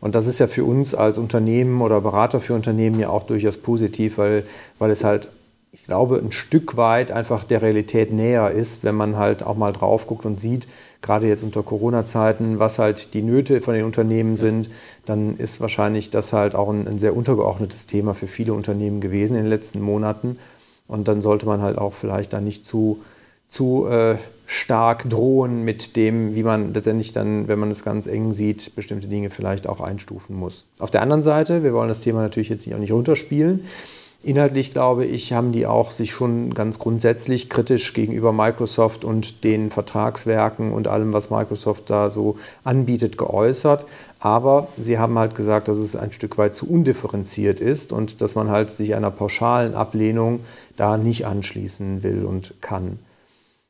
Und das ist ja für uns als Unternehmen oder Berater für Unternehmen ja auch durchaus positiv, weil, weil es halt, ich glaube, ein Stück weit einfach der Realität näher ist, wenn man halt auch mal drauf guckt und sieht, gerade jetzt unter Corona-Zeiten, was halt die Nöte von den Unternehmen sind, dann ist wahrscheinlich das halt auch ein, ein sehr untergeordnetes Thema für viele Unternehmen gewesen in den letzten Monaten. Und dann sollte man halt auch vielleicht da nicht zu zu äh, stark drohen mit dem, wie man letztendlich dann, wenn man es ganz eng sieht, bestimmte Dinge vielleicht auch einstufen muss. Auf der anderen Seite, wir wollen das Thema natürlich jetzt auch nicht runterspielen. Inhaltlich glaube ich, haben die auch sich schon ganz grundsätzlich kritisch gegenüber Microsoft und den Vertragswerken und allem, was Microsoft da so anbietet, geäußert. Aber sie haben halt gesagt, dass es ein Stück weit zu undifferenziert ist und dass man halt sich einer pauschalen Ablehnung da nicht anschließen will und kann.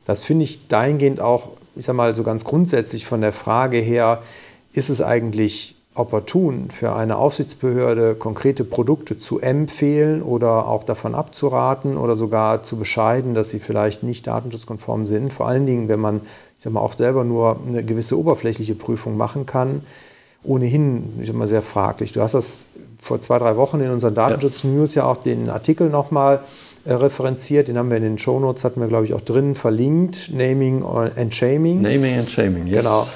Das finde ich dahingehend auch, ich sage mal so ganz grundsätzlich von der Frage her, ist es eigentlich opportun für eine Aufsichtsbehörde konkrete Produkte zu empfehlen oder auch davon abzuraten oder sogar zu bescheiden, dass sie vielleicht nicht datenschutzkonform sind. Vor allen Dingen, wenn man, ich sag mal, auch selber nur eine gewisse oberflächliche Prüfung machen kann. Ohnehin, ich sag mal, sehr fraglich. Du hast das vor zwei, drei Wochen in unseren Datenschutz-News ja auch den Artikel nochmal äh, referenziert. Den haben wir in den Show Notes hatten wir, glaube ich, auch drin verlinkt. Naming and Shaming. Naming and Shaming, yes. Genau.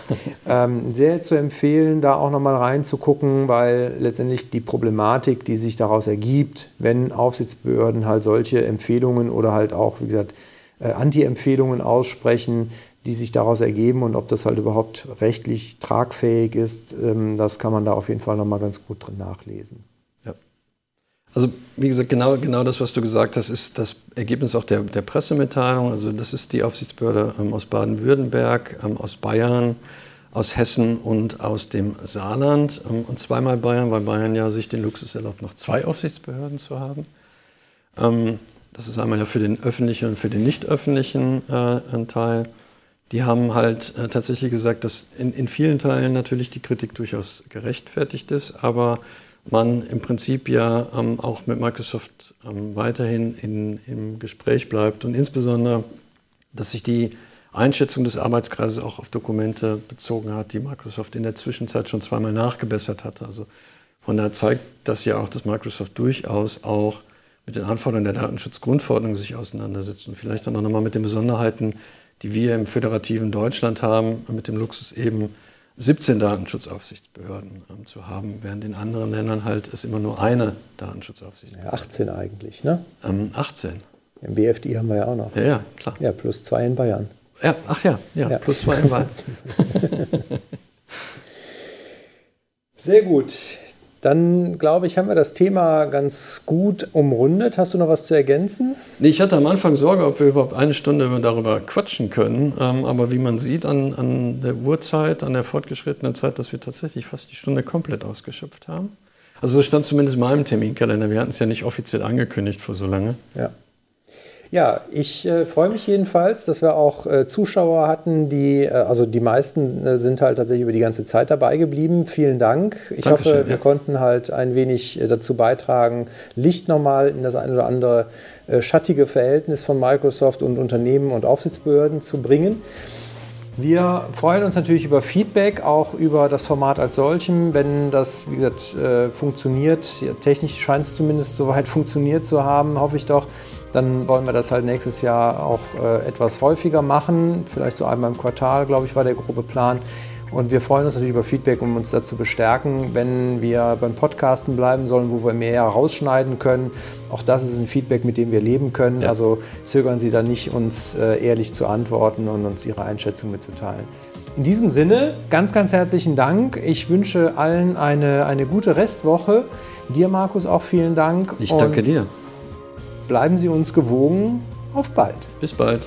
Ähm, sehr zu empfehlen, da auch nochmal reinzugucken, weil letztendlich die Problematik, die sich daraus ergibt, wenn Aufsichtsbehörden halt solche Empfehlungen oder halt auch, wie gesagt, äh, Anti-Empfehlungen aussprechen, die sich daraus ergeben und ob das halt überhaupt rechtlich tragfähig ist, ähm, das kann man da auf jeden Fall nochmal ganz gut drin nachlesen. Also wie gesagt, genau, genau das, was du gesagt hast, ist das Ergebnis auch der, der Pressemitteilung. Also das ist die Aufsichtsbehörde ähm, aus Baden-Württemberg, ähm, aus Bayern, aus Hessen und aus dem Saarland. Ähm, und zweimal Bayern, weil Bayern ja sich den Luxus erlaubt, noch zwei Aufsichtsbehörden zu haben. Ähm, das ist einmal ja für den öffentlichen und für den nicht öffentlichen äh, Teil. Die haben halt äh, tatsächlich gesagt, dass in, in vielen Teilen natürlich die Kritik durchaus gerechtfertigt ist, aber man im Prinzip ja ähm, auch mit Microsoft ähm, weiterhin in, im Gespräch bleibt und insbesondere, dass sich die Einschätzung des Arbeitskreises auch auf Dokumente bezogen hat, die Microsoft in der Zwischenzeit schon zweimal nachgebessert hat. Also von daher zeigt das ja auch, dass Microsoft durchaus auch mit den Anforderungen der Datenschutzgrundverordnung sich auseinandersetzt und vielleicht dann auch nochmal mit den Besonderheiten, die wir im föderativen Deutschland haben, mit dem Luxus eben 17 Datenschutzaufsichtsbehörden ähm, zu haben, während in anderen Ländern halt es immer nur eine Datenschutzaufsichtsbehörde ja, 18 eigentlich, ne? Ähm, 18. Im BFDI haben wir ja auch noch. Ja, ja, klar. Ja, plus zwei in Bayern. Ja, ach ja, ja, ja. plus zwei in Bayern. Sehr gut. Dann glaube ich, haben wir das Thema ganz gut umrundet. Hast du noch was zu ergänzen? Ich hatte am Anfang Sorge, ob wir überhaupt eine Stunde darüber quatschen können. Ähm, aber wie man sieht an, an der Uhrzeit, an der fortgeschrittenen Zeit, dass wir tatsächlich fast die Stunde komplett ausgeschöpft haben. Also so stand zumindest in meinem Terminkalender. Wir hatten es ja nicht offiziell angekündigt vor so lange. Ja. Ja, ich äh, freue mich jedenfalls, dass wir auch äh, Zuschauer hatten, die, äh, also die meisten äh, sind halt tatsächlich über die ganze Zeit dabei geblieben. Vielen Dank. Ich Dankeschön, hoffe, wir ja. konnten halt ein wenig äh, dazu beitragen, Licht nochmal in das ein oder andere äh, schattige Verhältnis von Microsoft und Unternehmen und Aufsichtsbehörden zu bringen. Wir freuen uns natürlich über Feedback, auch über das Format als solchem, wenn das, wie gesagt, funktioniert. Ja, technisch scheint es zumindest soweit funktioniert zu haben, hoffe ich doch dann wollen wir das halt nächstes Jahr auch äh, etwas häufiger machen. Vielleicht so einmal im Quartal, glaube ich, war der grobe Plan. Und wir freuen uns natürlich über Feedback, um uns dazu bestärken, wenn wir beim Podcasten bleiben sollen, wo wir mehr rausschneiden können. Auch das ist ein Feedback, mit dem wir leben können. Ja. Also zögern Sie da nicht, uns äh, ehrlich zu antworten und uns Ihre Einschätzung mitzuteilen. In diesem Sinne, ganz, ganz herzlichen Dank. Ich wünsche allen eine, eine gute Restwoche. Dir, Markus, auch vielen Dank. Ich danke dir. Bleiben Sie uns gewogen. Auf bald. Bis bald.